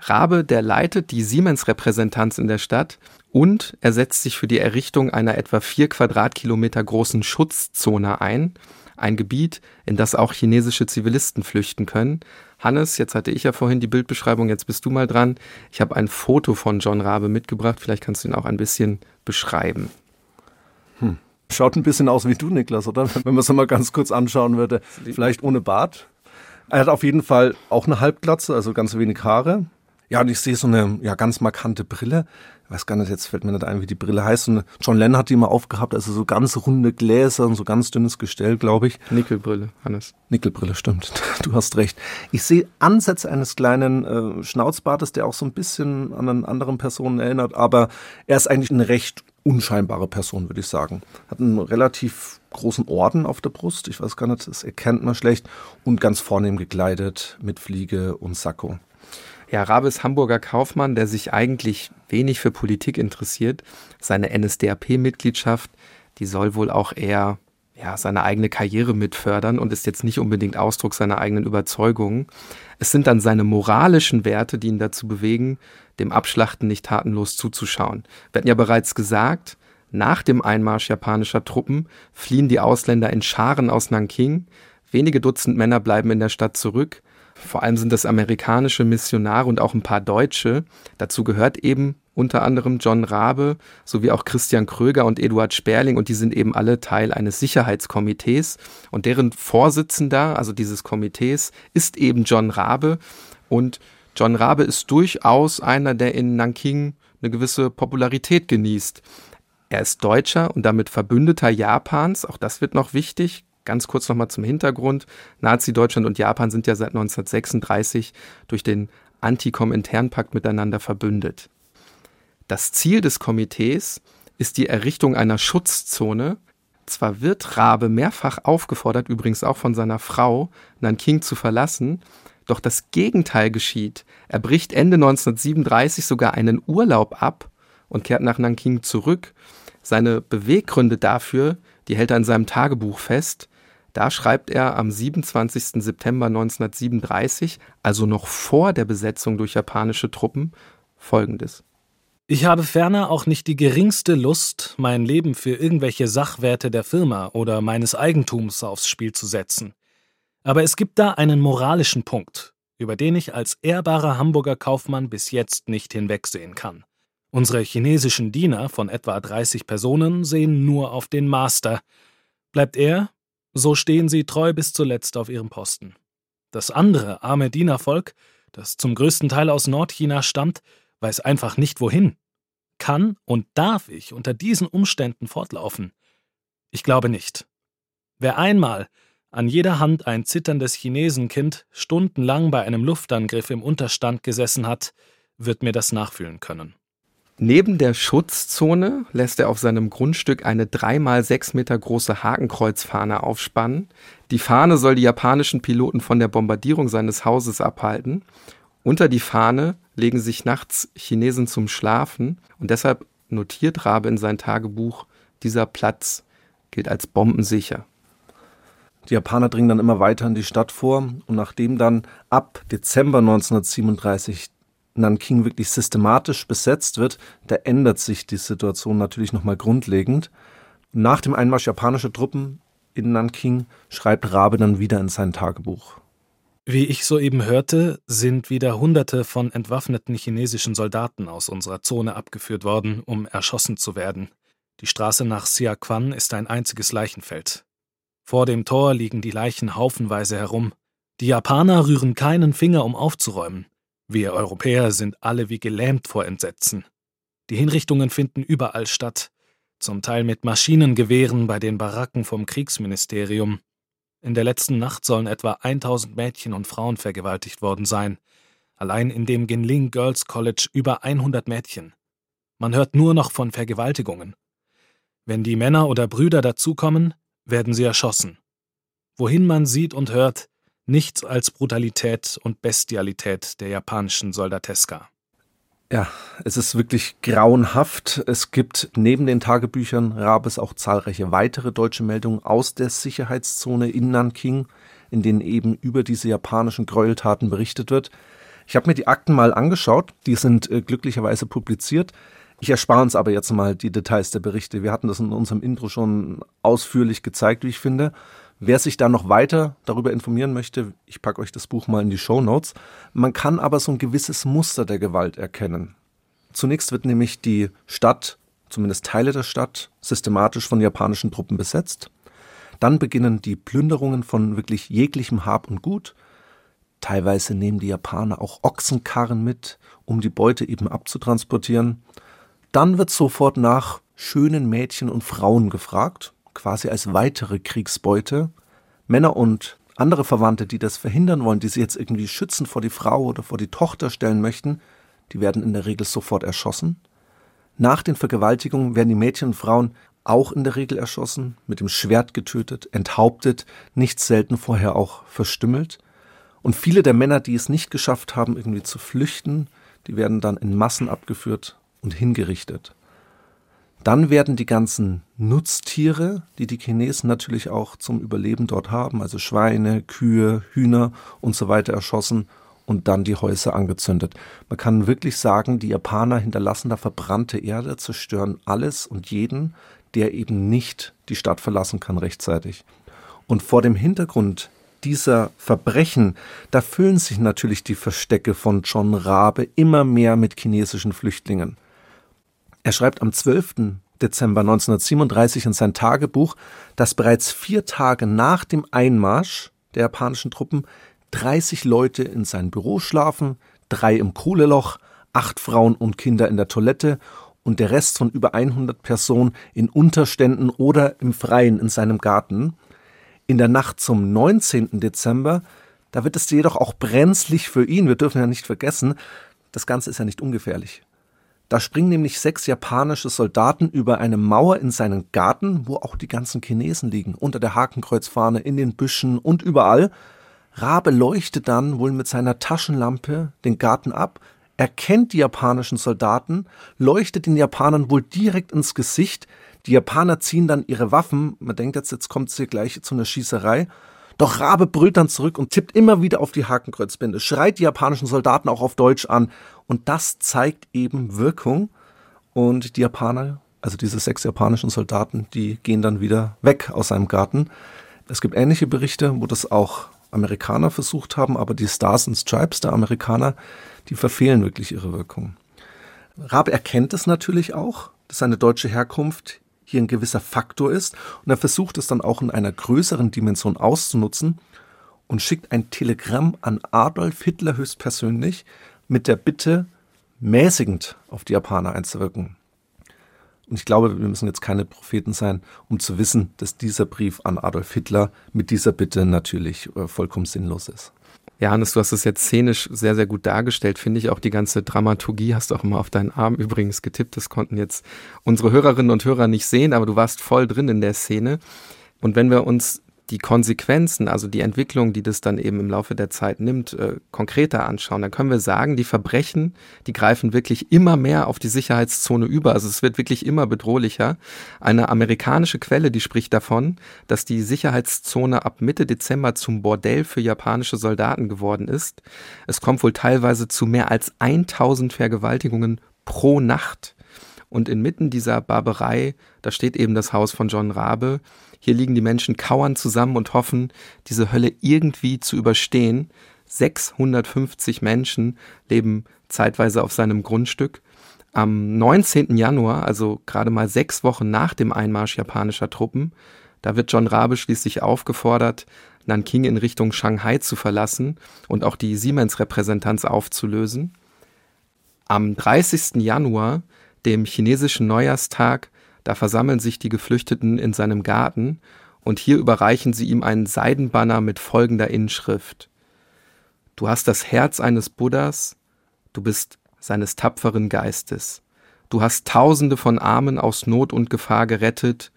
Rabe, der leitet die Siemens-Repräsentanz in der Stadt und er setzt sich für die Errichtung einer etwa vier Quadratkilometer großen Schutzzone ein ein Gebiet, in das auch chinesische Zivilisten flüchten können. Hannes, jetzt hatte ich ja vorhin die Bildbeschreibung, jetzt bist du mal dran. Ich habe ein Foto von John Rabe mitgebracht, vielleicht kannst du ihn auch ein bisschen beschreiben. Hm. Schaut ein bisschen aus wie du, Niklas, oder? Wenn man es mal ganz kurz anschauen würde. Vielleicht ohne Bart. Er hat auf jeden Fall auch eine Halbglatze, also ganz wenig Haare. Ja, und ich sehe so eine ja, ganz markante Brille ich weiß gar nicht, jetzt fällt mir nicht ein, wie die Brille heißt. Und John Lennon hat die immer aufgehabt, also so ganz runde Gläser und so ganz dünnes Gestell, glaube ich. Nickelbrille, Hannes. Nickelbrille, stimmt. Du hast recht. Ich sehe Ansätze eines kleinen äh, Schnauzbartes, der auch so ein bisschen an einen anderen Personen erinnert, aber er ist eigentlich eine recht unscheinbare Person, würde ich sagen. Hat einen relativ großen Orden auf der Brust, ich weiß gar nicht, das erkennt man schlecht, und ganz vornehm gekleidet mit Fliege und Sakko. Ja, Rabe ist Hamburger Kaufmann, der sich eigentlich wenig für Politik interessiert. Seine NSDAP-Mitgliedschaft, die soll wohl auch eher ja, seine eigene Karriere mitfördern und ist jetzt nicht unbedingt Ausdruck seiner eigenen Überzeugungen. Es sind dann seine moralischen Werte, die ihn dazu bewegen, dem Abschlachten nicht tatenlos zuzuschauen. Wir hatten ja bereits gesagt, nach dem Einmarsch japanischer Truppen fliehen die Ausländer in Scharen aus Nanking. Wenige Dutzend Männer bleiben in der Stadt zurück. Vor allem sind das amerikanische Missionare und auch ein paar Deutsche. Dazu gehört eben unter anderem John Rabe sowie auch Christian Kröger und Eduard Sperling und die sind eben alle Teil eines Sicherheitskomitees und deren Vorsitzender, also dieses Komitees, ist eben John Rabe und John Rabe ist durchaus einer, der in Nanking eine gewisse Popularität genießt. Er ist Deutscher und damit Verbündeter Japans, auch das wird noch wichtig, Ganz kurz nochmal zum Hintergrund. Nazi-Deutschland und Japan sind ja seit 1936 durch den Anti-Komintern-Pakt miteinander verbündet. Das Ziel des Komitees ist die Errichtung einer Schutzzone. Zwar wird Rabe mehrfach aufgefordert, übrigens auch von seiner Frau, Nanking zu verlassen, doch das Gegenteil geschieht. Er bricht Ende 1937 sogar einen Urlaub ab und kehrt nach Nanking zurück. Seine Beweggründe dafür, die hält er in seinem Tagebuch fest. Da schreibt er am 27. September 1937, also noch vor der Besetzung durch japanische Truppen, folgendes. Ich habe ferner auch nicht die geringste Lust, mein Leben für irgendwelche Sachwerte der Firma oder meines Eigentums aufs Spiel zu setzen. Aber es gibt da einen moralischen Punkt, über den ich als ehrbarer Hamburger Kaufmann bis jetzt nicht hinwegsehen kann. Unsere chinesischen Diener von etwa 30 Personen sehen nur auf den Master. Bleibt er, so stehen sie treu bis zuletzt auf ihrem Posten. Das andere arme Dienervolk, das zum größten Teil aus Nordchina stammt, weiß einfach nicht wohin. Kann und darf ich unter diesen Umständen fortlaufen? Ich glaube nicht. Wer einmal an jeder Hand ein zitterndes Chinesenkind stundenlang bei einem Luftangriff im Unterstand gesessen hat, wird mir das nachfühlen können. Neben der Schutzzone lässt er auf seinem Grundstück eine dreimal sechs Meter große Hakenkreuzfahne aufspannen. Die Fahne soll die japanischen Piloten von der Bombardierung seines Hauses abhalten. Unter die Fahne legen sich nachts Chinesen zum Schlafen und deshalb notiert Rabe in sein Tagebuch, dieser Platz gilt als bombensicher. Die Japaner dringen dann immer weiter in die Stadt vor und nachdem dann ab Dezember 1937 Nanking wirklich systematisch besetzt wird, da ändert sich die Situation natürlich nochmal grundlegend. Nach dem Einmarsch japanischer Truppen in Nanking schreibt Rabe dann wieder in sein Tagebuch. Wie ich soeben hörte, sind wieder Hunderte von entwaffneten chinesischen Soldaten aus unserer Zone abgeführt worden, um erschossen zu werden. Die Straße nach Xiaquan ist ein einziges Leichenfeld. Vor dem Tor liegen die Leichen haufenweise herum. Die Japaner rühren keinen Finger, um aufzuräumen. Wir Europäer sind alle wie gelähmt vor Entsetzen. Die Hinrichtungen finden überall statt, zum Teil mit Maschinengewehren bei den Baracken vom Kriegsministerium. In der letzten Nacht sollen etwa 1000 Mädchen und Frauen vergewaltigt worden sein. Allein in dem Ginling Girls College über 100 Mädchen. Man hört nur noch von Vergewaltigungen. Wenn die Männer oder Brüder dazukommen, werden sie erschossen. Wohin man sieht und hört, nichts als Brutalität und Bestialität der japanischen Soldateska. Ja, es ist wirklich grauenhaft. Es gibt neben den Tagebüchern Rabes auch zahlreiche weitere deutsche Meldungen aus der Sicherheitszone in Nanking, in denen eben über diese japanischen Gräueltaten berichtet wird. Ich habe mir die Akten mal angeschaut, die sind äh, glücklicherweise publiziert. Ich erspare uns aber jetzt mal die Details der Berichte. Wir hatten das in unserem Intro schon ausführlich gezeigt, wie ich finde. Wer sich da noch weiter darüber informieren möchte, ich packe euch das Buch mal in die Show Notes. Man kann aber so ein gewisses Muster der Gewalt erkennen. Zunächst wird nämlich die Stadt, zumindest Teile der Stadt, systematisch von japanischen Truppen besetzt. Dann beginnen die Plünderungen von wirklich jeglichem Hab und Gut. Teilweise nehmen die Japaner auch Ochsenkarren mit, um die Beute eben abzutransportieren. Dann wird sofort nach schönen Mädchen und Frauen gefragt quasi als weitere Kriegsbeute. Männer und andere Verwandte, die das verhindern wollen, die sie jetzt irgendwie schützen vor die Frau oder vor die Tochter stellen möchten, die werden in der Regel sofort erschossen. Nach den Vergewaltigungen werden die Mädchen und Frauen auch in der Regel erschossen, mit dem Schwert getötet, enthauptet, nicht selten vorher auch verstümmelt. Und viele der Männer, die es nicht geschafft haben, irgendwie zu flüchten, die werden dann in Massen abgeführt und hingerichtet. Dann werden die ganzen Nutztiere, die die Chinesen natürlich auch zum Überleben dort haben, also Schweine, Kühe, Hühner und so weiter erschossen und dann die Häuser angezündet. Man kann wirklich sagen, die Japaner hinterlassen da verbrannte Erde, zerstören alles und jeden, der eben nicht die Stadt verlassen kann rechtzeitig. Und vor dem Hintergrund dieser Verbrechen, da füllen sich natürlich die Verstecke von John Rabe immer mehr mit chinesischen Flüchtlingen. Er schreibt am 12. Dezember 1937 in sein Tagebuch, dass bereits vier Tage nach dem Einmarsch der japanischen Truppen 30 Leute in sein Büro schlafen, drei im Kohleloch, acht Frauen und Kinder in der Toilette und der Rest von über 100 Personen in Unterständen oder im Freien in seinem Garten. In der Nacht zum 19. Dezember, da wird es jedoch auch brenzlig für ihn. Wir dürfen ja nicht vergessen, das Ganze ist ja nicht ungefährlich. Da springen nämlich sechs japanische Soldaten über eine Mauer in seinen Garten, wo auch die ganzen Chinesen liegen, unter der Hakenkreuzfahne, in den Büschen und überall. Rabe leuchtet dann wohl mit seiner Taschenlampe den Garten ab, erkennt die japanischen Soldaten, leuchtet den Japanern wohl direkt ins Gesicht. Die Japaner ziehen dann ihre Waffen. Man denkt jetzt, jetzt kommt es hier gleich zu einer Schießerei. Doch Rabe brüllt dann zurück und tippt immer wieder auf die Hakenkreuzbinde, schreit die japanischen Soldaten auch auf Deutsch an. Und das zeigt eben Wirkung. Und die Japaner, also diese sechs japanischen Soldaten, die gehen dann wieder weg aus seinem Garten. Es gibt ähnliche Berichte, wo das auch Amerikaner versucht haben, aber die Stars and Stripes der Amerikaner, die verfehlen wirklich ihre Wirkung. Rabe erkennt es natürlich auch, dass seine deutsche Herkunft hier ein gewisser Faktor ist und er versucht es dann auch in einer größeren Dimension auszunutzen und schickt ein Telegramm an Adolf Hitler höchstpersönlich mit der Bitte, mäßigend auf die Japaner einzuwirken. Und ich glaube, wir müssen jetzt keine Propheten sein, um zu wissen, dass dieser Brief an Adolf Hitler mit dieser Bitte natürlich äh, vollkommen sinnlos ist. Ja, Hannes, du hast es jetzt szenisch sehr, sehr gut dargestellt, finde ich. Auch die ganze Dramaturgie hast du auch immer auf deinen Arm übrigens getippt. Das konnten jetzt unsere Hörerinnen und Hörer nicht sehen, aber du warst voll drin in der Szene. Und wenn wir uns die Konsequenzen, also die Entwicklung, die das dann eben im Laufe der Zeit nimmt, äh, konkreter anschauen, dann können wir sagen, die Verbrechen, die greifen wirklich immer mehr auf die Sicherheitszone über. Also es wird wirklich immer bedrohlicher. Eine amerikanische Quelle, die spricht davon, dass die Sicherheitszone ab Mitte Dezember zum Bordell für japanische Soldaten geworden ist. Es kommt wohl teilweise zu mehr als 1000 Vergewaltigungen pro Nacht. Und inmitten dieser Barbarei, da steht eben das Haus von John Rabe, hier liegen die Menschen kauernd zusammen und hoffen, diese Hölle irgendwie zu überstehen. 650 Menschen leben zeitweise auf seinem Grundstück. Am 19. Januar, also gerade mal sechs Wochen nach dem Einmarsch japanischer Truppen, da wird John Rabe schließlich aufgefordert, Nanking in Richtung Shanghai zu verlassen und auch die Siemens-Repräsentanz aufzulösen. Am 30. Januar, dem chinesischen Neujahrstag, da versammeln sich die Geflüchteten in seinem Garten und hier überreichen sie ihm einen Seidenbanner mit folgender Inschrift. Du hast das Herz eines Buddhas, du bist seines tapferen Geistes. Du hast Tausende von Armen aus Not und Gefahr gerettet,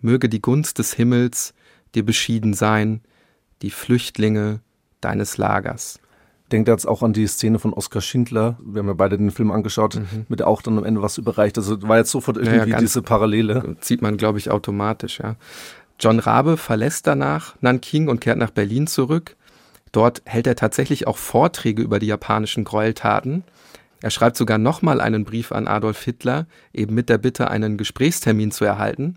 möge die Gunst des Himmels dir beschieden sein, die Flüchtlinge deines Lagers denkt jetzt auch an die Szene von Oskar Schindler. Wir haben ja beide den Film angeschaut, mhm. mit der auch dann am Ende was überreicht. Also war jetzt sofort irgendwie ja, diese Parallele. Zieht man, glaube ich, automatisch, ja. John Rabe verlässt danach Nanking und kehrt nach Berlin zurück. Dort hält er tatsächlich auch Vorträge über die japanischen Gräueltaten. Er schreibt sogar nochmal einen Brief an Adolf Hitler, eben mit der Bitte, einen Gesprächstermin zu erhalten.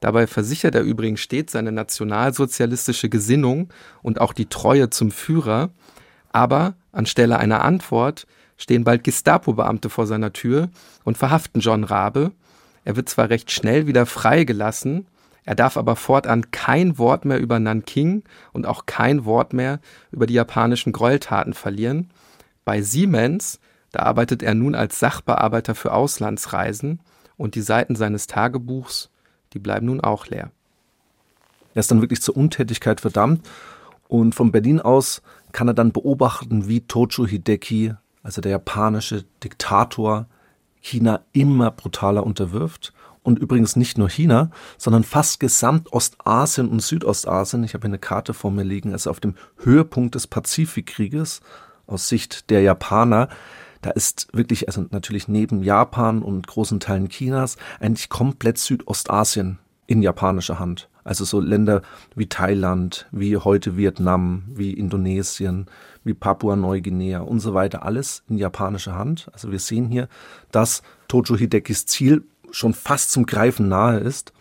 Dabei versichert er übrigens stets seine nationalsozialistische Gesinnung und auch die Treue zum Führer. Aber anstelle einer Antwort stehen bald Gestapo-Beamte vor seiner Tür und verhaften John Rabe. Er wird zwar recht schnell wieder freigelassen, er darf aber fortan kein Wort mehr über Nanking und auch kein Wort mehr über die japanischen Gräueltaten verlieren. Bei Siemens, da arbeitet er nun als Sachbearbeiter für Auslandsreisen und die Seiten seines Tagebuchs, die bleiben nun auch leer. Er ist dann wirklich zur Untätigkeit verdammt und von Berlin aus kann er dann beobachten, wie Tojo Hideki, also der japanische Diktator, China immer brutaler unterwirft. Und übrigens nicht nur China, sondern fast gesamt Ostasien und Südostasien. Ich habe hier eine Karte vor mir liegen, also auf dem Höhepunkt des Pazifikkrieges aus Sicht der Japaner. Da ist wirklich, also natürlich neben Japan und großen Teilen Chinas, eigentlich komplett Südostasien in japanischer Hand. Also so Länder wie Thailand, wie heute Vietnam, wie Indonesien, wie Papua-Neuguinea und so weiter, alles in japanischer Hand. Also wir sehen hier, dass Tojo Hidekis Ziel schon fast zum Greifen nahe ist.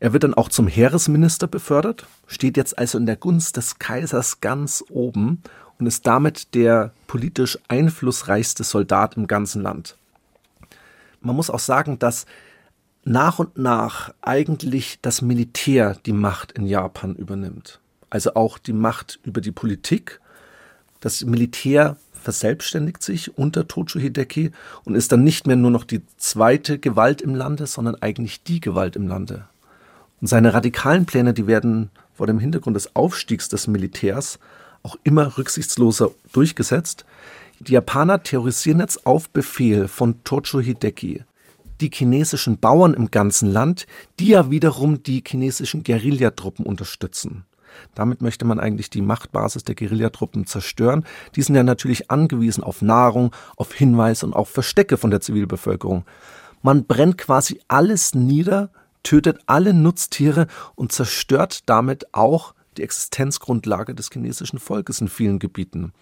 Er wird dann auch zum Heeresminister befördert, steht jetzt also in der Gunst des Kaisers ganz oben und ist damit der politisch einflussreichste Soldat im ganzen Land. Man muss auch sagen, dass nach und nach eigentlich das Militär die Macht in Japan übernimmt. Also auch die Macht über die Politik. Das Militär verselbstständigt sich unter Tojo Hideki und ist dann nicht mehr nur noch die zweite Gewalt im Lande, sondern eigentlich die Gewalt im Lande. Und seine radikalen Pläne, die werden vor dem Hintergrund des Aufstiegs des Militärs auch immer rücksichtsloser durchgesetzt. Die Japaner terrorisieren jetzt auf Befehl von Tojo Hideki die chinesischen Bauern im ganzen Land, die ja wiederum die chinesischen Guerillatruppen unterstützen. Damit möchte man eigentlich die Machtbasis der Guerillatruppen zerstören. Die sind ja natürlich angewiesen auf Nahrung, auf Hinweise und auf Verstecke von der Zivilbevölkerung. Man brennt quasi alles nieder, tötet alle Nutztiere und zerstört damit auch die Existenzgrundlage des chinesischen Volkes in vielen Gebieten.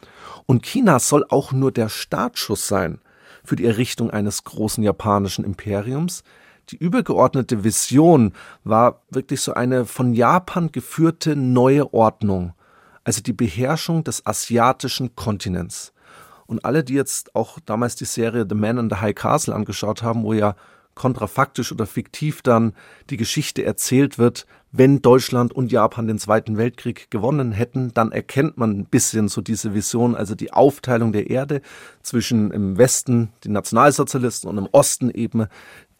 Und China soll auch nur der Startschuss sein für die Errichtung eines großen japanischen Imperiums. Die übergeordnete Vision war wirklich so eine von Japan geführte neue Ordnung, also die Beherrschung des asiatischen Kontinents. Und alle, die jetzt auch damals die Serie The Man in the High Castle angeschaut haben, wo ja kontrafaktisch oder fiktiv dann die Geschichte erzählt wird, wenn Deutschland und Japan den Zweiten Weltkrieg gewonnen hätten, dann erkennt man ein bisschen so diese Vision, also die Aufteilung der Erde zwischen im Westen die Nationalsozialisten und im Osten eben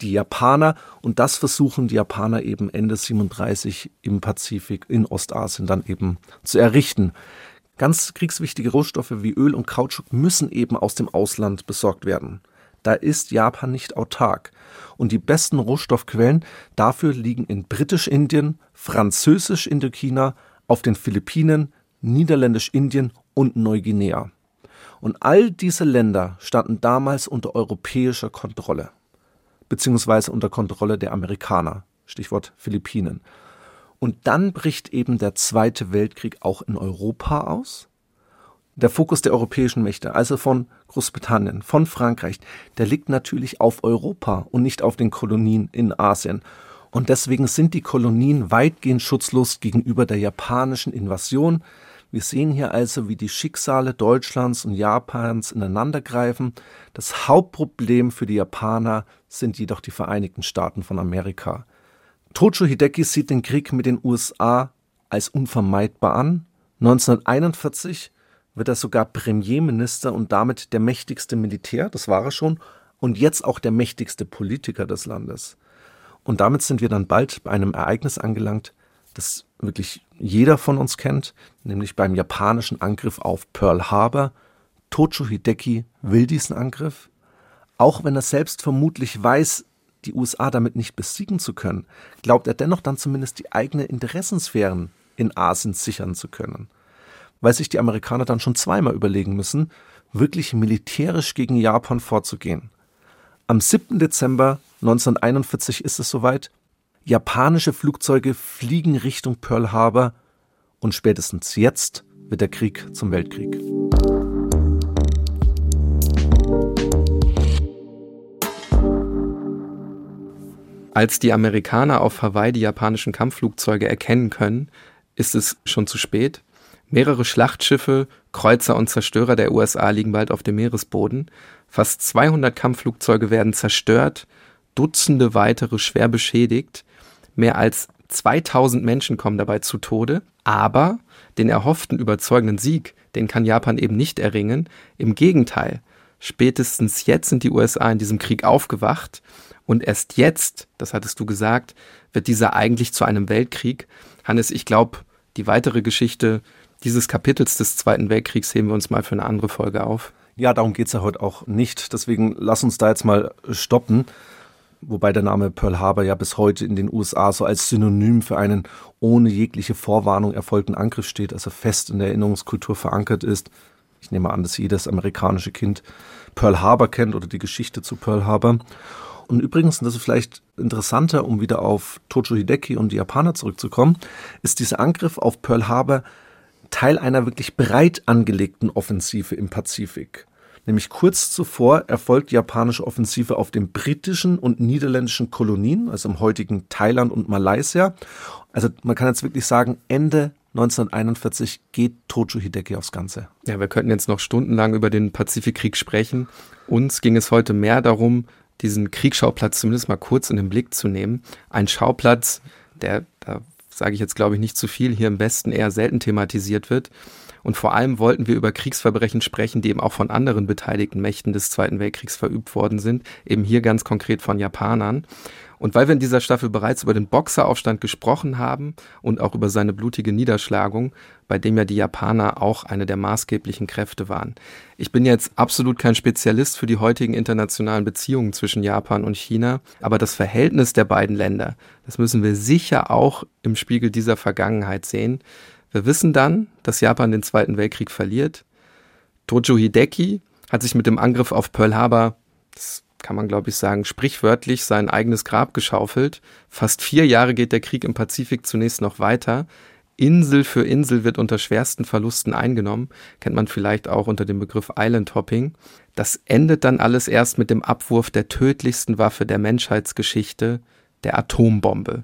die Japaner. Und das versuchen die Japaner eben Ende 37 im Pazifik, in Ostasien dann eben zu errichten. Ganz kriegswichtige Rohstoffe wie Öl und Kautschuk müssen eben aus dem Ausland besorgt werden. Da ist Japan nicht autark. Und die besten Rohstoffquellen dafür liegen in Britisch-Indien, Französisch-Indochina, auf den Philippinen, Niederländisch-Indien und Neuguinea. Und all diese Länder standen damals unter europäischer Kontrolle, beziehungsweise unter Kontrolle der Amerikaner, Stichwort Philippinen. Und dann bricht eben der Zweite Weltkrieg auch in Europa aus. Der Fokus der europäischen Mächte, also von Großbritannien, von Frankreich, der liegt natürlich auf Europa und nicht auf den Kolonien in Asien. Und deswegen sind die Kolonien weitgehend schutzlos gegenüber der japanischen Invasion. Wir sehen hier also, wie die Schicksale Deutschlands und Japans ineinandergreifen. Das Hauptproblem für die Japaner sind jedoch die Vereinigten Staaten von Amerika. Tojo Hideki sieht den Krieg mit den USA als unvermeidbar an. 1941 wird er sogar Premierminister und damit der mächtigste Militär, das war er schon, und jetzt auch der mächtigste Politiker des Landes. Und damit sind wir dann bald bei einem Ereignis angelangt, das wirklich jeder von uns kennt, nämlich beim japanischen Angriff auf Pearl Harbor. Tojo Hideki will diesen Angriff, auch wenn er selbst vermutlich weiß, die USA damit nicht besiegen zu können, glaubt er dennoch dann zumindest die eigenen Interessensphären in Asien sichern zu können. Weil sich die Amerikaner dann schon zweimal überlegen müssen, wirklich militärisch gegen Japan vorzugehen. Am 7. Dezember 1941 ist es soweit. Japanische Flugzeuge fliegen Richtung Pearl Harbor und spätestens jetzt wird der Krieg zum Weltkrieg. Als die Amerikaner auf Hawaii die japanischen Kampfflugzeuge erkennen können, ist es schon zu spät. Mehrere Schlachtschiffe, Kreuzer und Zerstörer der USA liegen bald auf dem Meeresboden. Fast 200 Kampfflugzeuge werden zerstört, Dutzende weitere schwer beschädigt. Mehr als 2000 Menschen kommen dabei zu Tode. Aber den erhofften überzeugenden Sieg, den kann Japan eben nicht erringen. Im Gegenteil, spätestens jetzt sind die USA in diesem Krieg aufgewacht. Und erst jetzt, das hattest du gesagt, wird dieser eigentlich zu einem Weltkrieg. Hannes, ich glaube, die weitere Geschichte dieses Kapitels des Zweiten Weltkriegs heben wir uns mal für eine andere Folge auf. Ja, darum geht es ja heute auch nicht. Deswegen lass uns da jetzt mal stoppen. Wobei der Name Pearl Harbor ja bis heute in den USA so als Synonym für einen ohne jegliche Vorwarnung erfolgten Angriff steht, also fest in der Erinnerungskultur verankert ist. Ich nehme an, dass jedes amerikanische Kind Pearl Harbor kennt oder die Geschichte zu Pearl Harbor. Und übrigens, und das ist vielleicht interessanter, um wieder auf Tojo Hideki und die Japaner zurückzukommen, ist dieser Angriff auf Pearl Harbor Teil einer wirklich breit angelegten Offensive im Pazifik. Nämlich kurz zuvor erfolgt die japanische Offensive auf den britischen und niederländischen Kolonien, also im heutigen Thailand und Malaysia. Also man kann jetzt wirklich sagen, Ende 1941 geht Tojo Hideki aufs Ganze. Ja, wir könnten jetzt noch stundenlang über den Pazifikkrieg sprechen. Uns ging es heute mehr darum, diesen Kriegsschauplatz zumindest mal kurz in den Blick zu nehmen. Ein Schauplatz, der, da sage ich jetzt glaube ich nicht zu viel, hier im Westen eher selten thematisiert wird. Und vor allem wollten wir über Kriegsverbrechen sprechen, die eben auch von anderen beteiligten Mächten des Zweiten Weltkriegs verübt worden sind, eben hier ganz konkret von Japanern. Und weil wir in dieser Staffel bereits über den Boxeraufstand gesprochen haben und auch über seine blutige Niederschlagung, bei dem ja die Japaner auch eine der maßgeblichen Kräfte waren. Ich bin jetzt absolut kein Spezialist für die heutigen internationalen Beziehungen zwischen Japan und China, aber das Verhältnis der beiden Länder, das müssen wir sicher auch im Spiegel dieser Vergangenheit sehen. Wir wissen dann, dass Japan den Zweiten Weltkrieg verliert. Tojo Hideki hat sich mit dem Angriff auf Pearl Harbor, das kann man glaube ich sagen, sprichwörtlich sein eigenes Grab geschaufelt. Fast vier Jahre geht der Krieg im Pazifik zunächst noch weiter. Insel für Insel wird unter schwersten Verlusten eingenommen, kennt man vielleicht auch unter dem Begriff Island Hopping. Das endet dann alles erst mit dem Abwurf der tödlichsten Waffe der Menschheitsgeschichte, der Atombombe.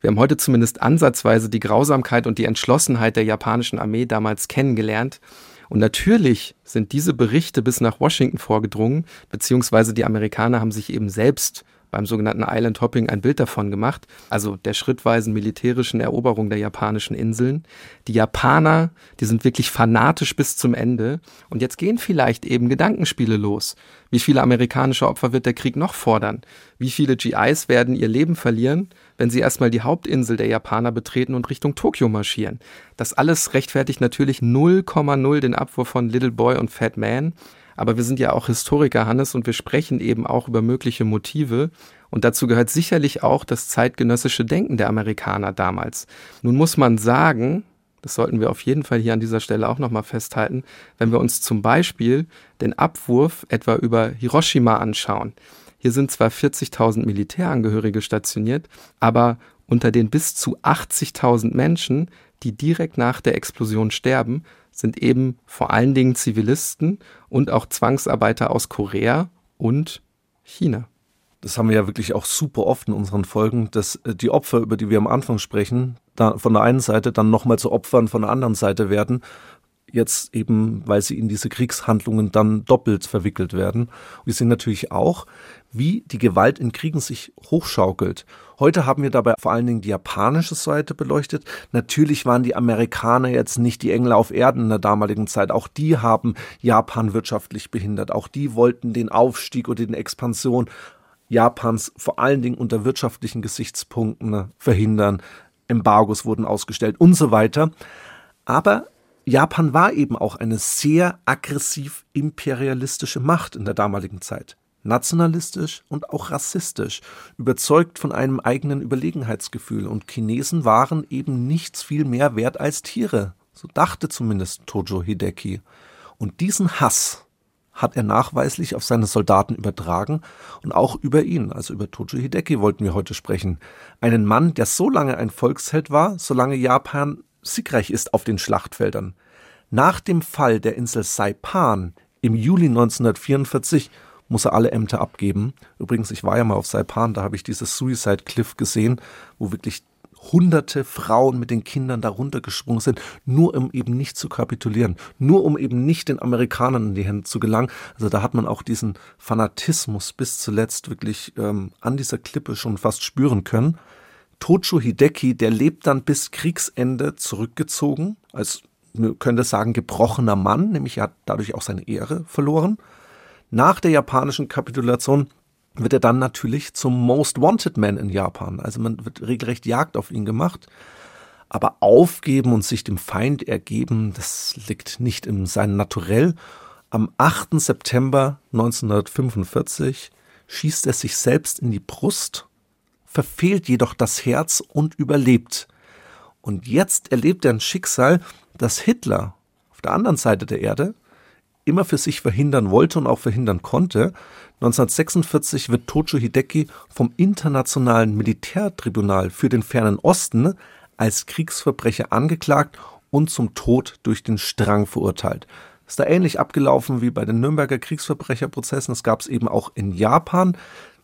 Wir haben heute zumindest ansatzweise die Grausamkeit und die Entschlossenheit der japanischen Armee damals kennengelernt. Und natürlich sind diese Berichte bis nach Washington vorgedrungen, beziehungsweise die Amerikaner haben sich eben selbst beim sogenannten Island Hopping ein Bild davon gemacht, also der schrittweisen militärischen Eroberung der japanischen Inseln. Die Japaner, die sind wirklich fanatisch bis zum Ende. Und jetzt gehen vielleicht eben Gedankenspiele los. Wie viele amerikanische Opfer wird der Krieg noch fordern? Wie viele GIs werden ihr Leben verlieren, wenn sie erstmal die Hauptinsel der Japaner betreten und Richtung Tokio marschieren? Das alles rechtfertigt natürlich 0,0 den Abwurf von Little Boy und Fat Man. Aber wir sind ja auch Historiker, Hannes, und wir sprechen eben auch über mögliche Motive. Und dazu gehört sicherlich auch das zeitgenössische Denken der Amerikaner damals. Nun muss man sagen, das sollten wir auf jeden Fall hier an dieser Stelle auch nochmal festhalten, wenn wir uns zum Beispiel den Abwurf etwa über Hiroshima anschauen. Hier sind zwar 40.000 Militärangehörige stationiert, aber unter den bis zu 80.000 Menschen, die direkt nach der Explosion sterben, sind eben vor allen Dingen Zivilisten und auch Zwangsarbeiter aus Korea und China. Das haben wir ja wirklich auch super oft in unseren Folgen, dass äh, die Opfer, über die wir am Anfang sprechen, da von der einen Seite dann nochmal zu Opfern von der anderen Seite werden, jetzt eben, weil sie in diese Kriegshandlungen dann doppelt verwickelt werden. Wir sehen natürlich auch, wie die Gewalt in Kriegen sich hochschaukelt. Heute haben wir dabei vor allen Dingen die japanische Seite beleuchtet. Natürlich waren die Amerikaner jetzt nicht die Engel auf Erden in der damaligen Zeit. Auch die haben Japan wirtschaftlich behindert. Auch die wollten den Aufstieg oder den Expansion Japans vor allen Dingen unter wirtschaftlichen Gesichtspunkten verhindern. Embargos wurden ausgestellt und so weiter. Aber Japan war eben auch eine sehr aggressiv imperialistische Macht in der damaligen Zeit. Nationalistisch und auch rassistisch, überzeugt von einem eigenen Überlegenheitsgefühl. Und Chinesen waren eben nichts viel mehr wert als Tiere. So dachte zumindest Tojo Hideki. Und diesen Hass hat er nachweislich auf seine Soldaten übertragen und auch über ihn, also über Tojo Hideki wollten wir heute sprechen. Einen Mann, der so lange ein Volksheld war, solange Japan siegreich ist auf den Schlachtfeldern. Nach dem Fall der Insel Saipan im Juli 1944 muss er alle Ämter abgeben. Übrigens, ich war ja mal auf Saipan, da habe ich dieses Suicide Cliff gesehen, wo wirklich hunderte Frauen mit den Kindern darunter gesprungen sind, nur um eben nicht zu kapitulieren, nur um eben nicht den Amerikanern in die Hände zu gelangen. Also da hat man auch diesen Fanatismus bis zuletzt wirklich ähm, an dieser Klippe schon fast spüren können. Tocho Hideki, der lebt dann bis Kriegsende zurückgezogen, als, man könnte sagen, gebrochener Mann, nämlich er hat dadurch auch seine Ehre verloren. Nach der japanischen Kapitulation wird er dann natürlich zum Most Wanted Man in Japan. Also man wird regelrecht Jagd auf ihn gemacht. Aber aufgeben und sich dem Feind ergeben, das liegt nicht in seinem Naturell. Am 8. September 1945 schießt er sich selbst in die Brust verfehlt jedoch das Herz und überlebt. Und jetzt erlebt er ein Schicksal, das Hitler auf der anderen Seite der Erde immer für sich verhindern wollte und auch verhindern konnte. 1946 wird Tojo Hideki vom Internationalen Militärtribunal für den fernen Osten als Kriegsverbrecher angeklagt und zum Tod durch den Strang verurteilt. Ist da ähnlich abgelaufen wie bei den Nürnberger Kriegsverbrecherprozessen. Das gab es eben auch in Japan.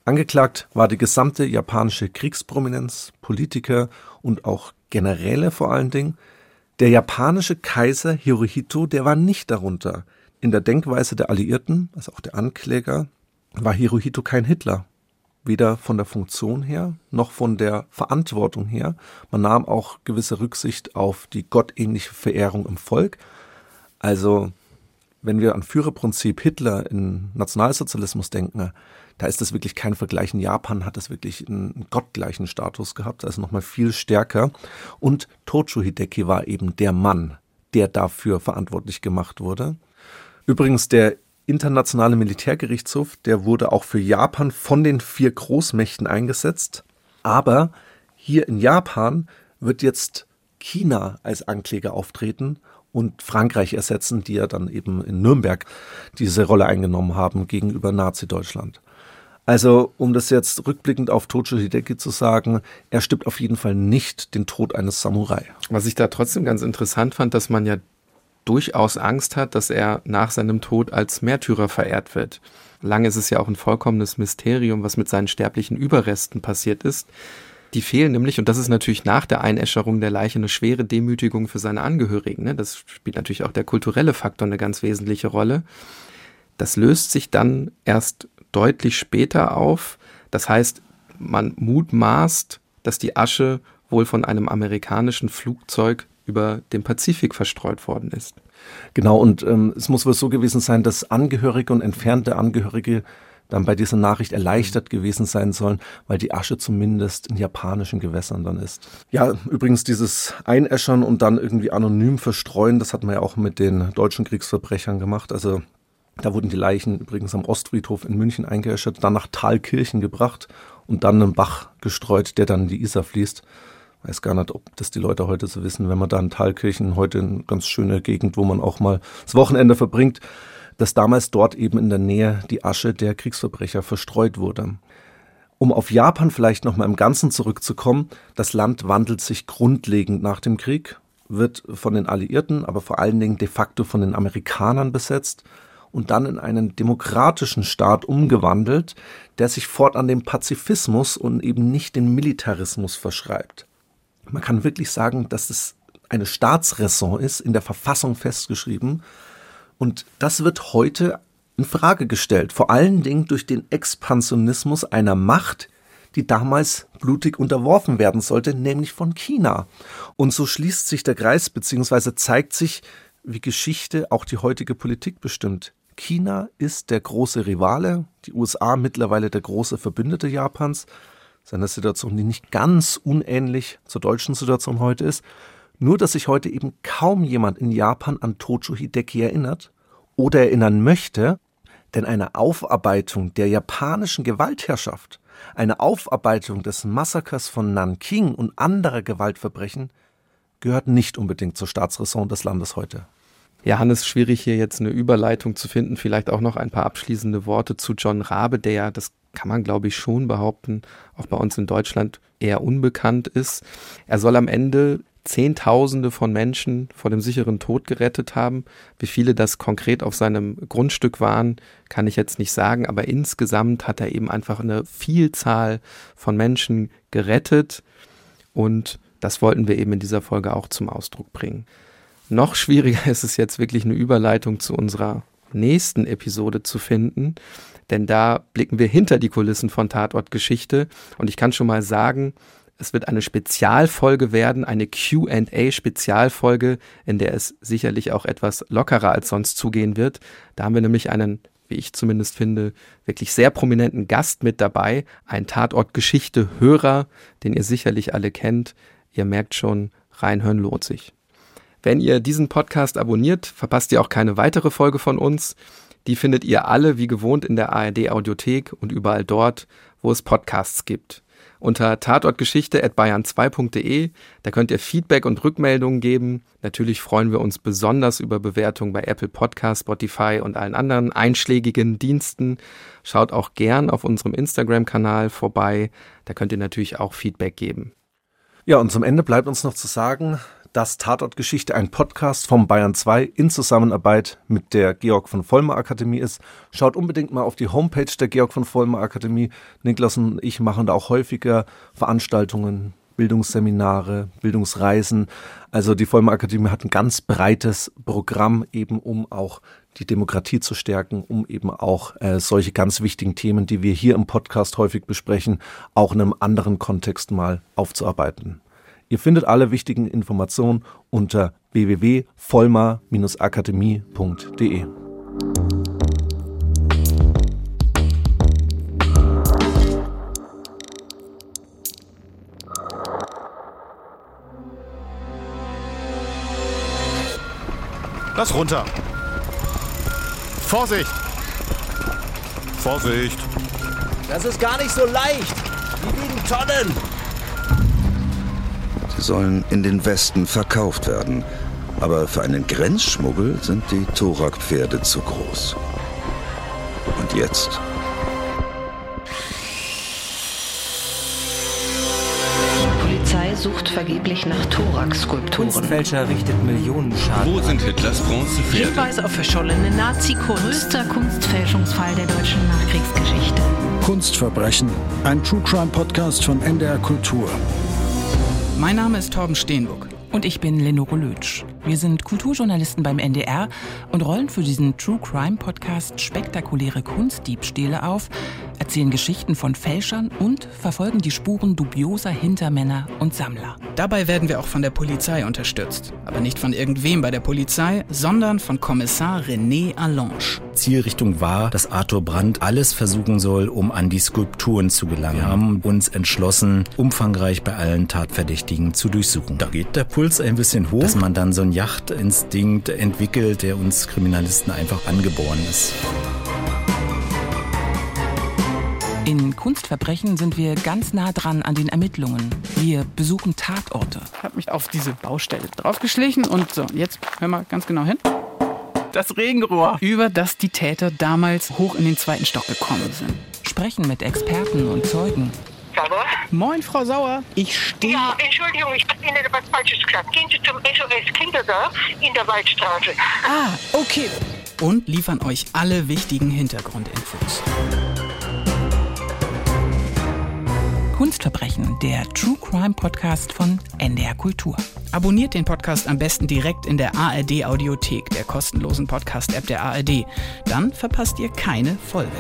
Angeklagt war die gesamte japanische Kriegsprominenz, Politiker und auch Generäle vor allen Dingen. Der japanische Kaiser Hirohito, der war nicht darunter. In der Denkweise der Alliierten, also auch der Ankläger, war Hirohito kein Hitler. Weder von der Funktion her noch von der Verantwortung her. Man nahm auch gewisse Rücksicht auf die gottähnliche Verehrung im Volk. Also, wenn wir an Führerprinzip Hitler in Nationalsozialismus denken, da ist das wirklich kein Vergleich. In Japan hat das wirklich einen gottgleichen Status gehabt, also nochmal viel stärker. Und Tojo Hideki war eben der Mann, der dafür verantwortlich gemacht wurde. Übrigens, der internationale Militärgerichtshof, der wurde auch für Japan von den vier Großmächten eingesetzt. Aber hier in Japan wird jetzt China als Ankläger auftreten und Frankreich ersetzen, die ja dann eben in Nürnberg diese Rolle eingenommen haben gegenüber Nazi-Deutschland. Also, um das jetzt rückblickend auf Tojo Hideki zu sagen, er stirbt auf jeden Fall nicht den Tod eines Samurai. Was ich da trotzdem ganz interessant fand, dass man ja durchaus Angst hat, dass er nach seinem Tod als Märtyrer verehrt wird. Lange ist es ja auch ein vollkommenes Mysterium, was mit seinen sterblichen Überresten passiert ist. Die fehlen nämlich, und das ist natürlich nach der Einäscherung der Leiche eine schwere Demütigung für seine Angehörigen. Ne? Das spielt natürlich auch der kulturelle Faktor eine ganz wesentliche Rolle. Das löst sich dann erst deutlich später auf. Das heißt, man mutmaßt, dass die Asche wohl von einem amerikanischen Flugzeug über den Pazifik verstreut worden ist. Genau, und ähm, es muss wohl so gewesen sein, dass Angehörige und entfernte Angehörige dann bei dieser Nachricht erleichtert gewesen sein sollen, weil die Asche zumindest in japanischen Gewässern dann ist. Ja, übrigens dieses Einäschern und dann irgendwie anonym verstreuen, das hat man ja auch mit den deutschen Kriegsverbrechern gemacht. Also Da wurden die Leichen übrigens am Ostfriedhof in München eingeäschert, dann nach Thalkirchen gebracht und dann einen Bach gestreut, der dann in die Isar fließt. Weiß gar nicht, ob das die Leute heute so wissen, wenn man da in Thalkirchen, heute eine ganz schöne Gegend, wo man auch mal das Wochenende verbringt, dass damals dort eben in der Nähe die Asche der Kriegsverbrecher verstreut wurde. Um auf Japan vielleicht noch mal im Ganzen zurückzukommen, das Land wandelt sich grundlegend nach dem Krieg, wird von den Alliierten, aber vor allen Dingen de facto von den Amerikanern besetzt und dann in einen demokratischen Staat umgewandelt, der sich fortan dem Pazifismus und eben nicht den Militarismus verschreibt. Man kann wirklich sagen, dass es eine Staatsräson ist, in der Verfassung festgeschrieben. Und das wird heute in Frage gestellt, vor allen Dingen durch den Expansionismus einer Macht, die damals blutig unterworfen werden sollte, nämlich von China. Und so schließt sich der Kreis beziehungsweise zeigt sich, wie Geschichte auch die heutige Politik bestimmt. China ist der große Rivale, die USA mittlerweile der große Verbündete Japans, seiner Situation, die nicht ganz unähnlich zur deutschen Situation heute ist. Nur, dass sich heute eben kaum jemand in Japan an Tojo Hideki erinnert oder erinnern möchte, denn eine Aufarbeitung der japanischen Gewaltherrschaft, eine Aufarbeitung des Massakers von Nanking und anderer Gewaltverbrechen gehört nicht unbedingt zur Staatsräson des Landes heute. Ja, Hannes, schwierig hier jetzt eine Überleitung zu finden. Vielleicht auch noch ein paar abschließende Worte zu John Rabe, der ja, das kann man glaube ich schon behaupten, auch bei uns in Deutschland eher unbekannt ist. Er soll am Ende Zehntausende von Menschen vor dem sicheren Tod gerettet haben. Wie viele das konkret auf seinem Grundstück waren, kann ich jetzt nicht sagen, aber insgesamt hat er eben einfach eine Vielzahl von Menschen gerettet und das wollten wir eben in dieser Folge auch zum Ausdruck bringen. Noch schwieriger ist es jetzt wirklich eine Überleitung zu unserer nächsten Episode zu finden, denn da blicken wir hinter die Kulissen von Tatortgeschichte und ich kann schon mal sagen, es wird eine Spezialfolge werden, eine QA-Spezialfolge, in der es sicherlich auch etwas lockerer als sonst zugehen wird. Da haben wir nämlich einen, wie ich zumindest finde, wirklich sehr prominenten Gast mit dabei, ein Tatortgeschichte-Hörer, den ihr sicherlich alle kennt. Ihr merkt schon, reinhören lohnt sich. Wenn ihr diesen Podcast abonniert, verpasst ihr auch keine weitere Folge von uns. Die findet ihr alle wie gewohnt in der ARD Audiothek und überall dort, wo es Podcasts gibt. Unter tatortgeschichte.bayern2.de, da könnt ihr Feedback und Rückmeldungen geben. Natürlich freuen wir uns besonders über Bewertungen bei Apple Podcasts, Spotify und allen anderen einschlägigen Diensten. Schaut auch gern auf unserem Instagram-Kanal vorbei. Da könnt ihr natürlich auch Feedback geben. Ja, und zum Ende bleibt uns noch zu sagen, das Tatortgeschichte ein Podcast vom Bayern 2 in Zusammenarbeit mit der Georg von Vollmer Akademie ist. Schaut unbedingt mal auf die Homepage der Georg von Vollmer Akademie. Niklas und ich machen da auch häufiger Veranstaltungen, Bildungsseminare, Bildungsreisen. Also die Vollmer Akademie hat ein ganz breites Programm eben, um auch die Demokratie zu stärken, um eben auch äh, solche ganz wichtigen Themen, die wir hier im Podcast häufig besprechen, auch in einem anderen Kontext mal aufzuarbeiten. Ihr findet alle wichtigen Informationen unter www.vollmar-akademie.de. Lass runter. Vorsicht! Vorsicht! Das ist gar nicht so leicht. Die wiegen Tonnen sollen in den Westen verkauft werden. Aber für einen Grenzschmuggel sind die Torak-Pferde zu groß. Und jetzt? Polizei sucht vergeblich nach Thorak-Skulpturen. Kunstfälscher richtet Millionen Schaden. Wo sind Hitlers Bronzepferde? Hinweise auf verschollene Nazi-Kunst. Größter Kunstfälschungsfall der deutschen Nachkriegsgeschichte. Kunstverbrechen. Ein True Crime Podcast von NDR Kultur. Mein Name ist Torben Steenbuck. Und ich bin Lenore Lötsch. Wir sind Kulturjournalisten beim NDR und rollen für diesen True Crime Podcast spektakuläre Kunstdiebstähle auf, erzählen Geschichten von Fälschern und verfolgen die Spuren dubioser Hintermänner und Sammler. Dabei werden wir auch von der Polizei unterstützt. Aber nicht von irgendwem bei der Polizei, sondern von Kommissar René Allange. Zielrichtung war, dass Arthur Brandt alles versuchen soll, um an die Skulpturen zu gelangen. Wir haben uns entschlossen, umfangreich bei allen Tatverdächtigen zu durchsuchen. Da geht der Puls ein bisschen hoch, dass man dann so einen Jachtinstinkt entwickelt, der uns Kriminalisten einfach angeboren ist. In Kunstverbrechen sind wir ganz nah dran an den Ermittlungen. Wir besuchen Tatorte. Ich habe mich auf diese Baustelle draufgeschlichen und so, jetzt hör mal ganz genau hin. Das Regenrohr, über das die Täter damals hoch in den zweiten Stock gekommen sind. Sprechen mit Experten und Zeugen. Sauer? Moin, Frau Sauer. Ich stehe. Ja, Entschuldigung, ich habe Ihnen etwas Falsches gesagt. Gehen Sie zum SOS Kindergarten in der Waldstraße. Ah, okay. Und liefern euch alle wichtigen Hintergrundinfos. Kunstverbrechen, der True Crime Podcast von NDR Kultur. Abonniert den Podcast am besten direkt in der ARD Audiothek, der kostenlosen Podcast-App der ARD. Dann verpasst ihr keine Folge.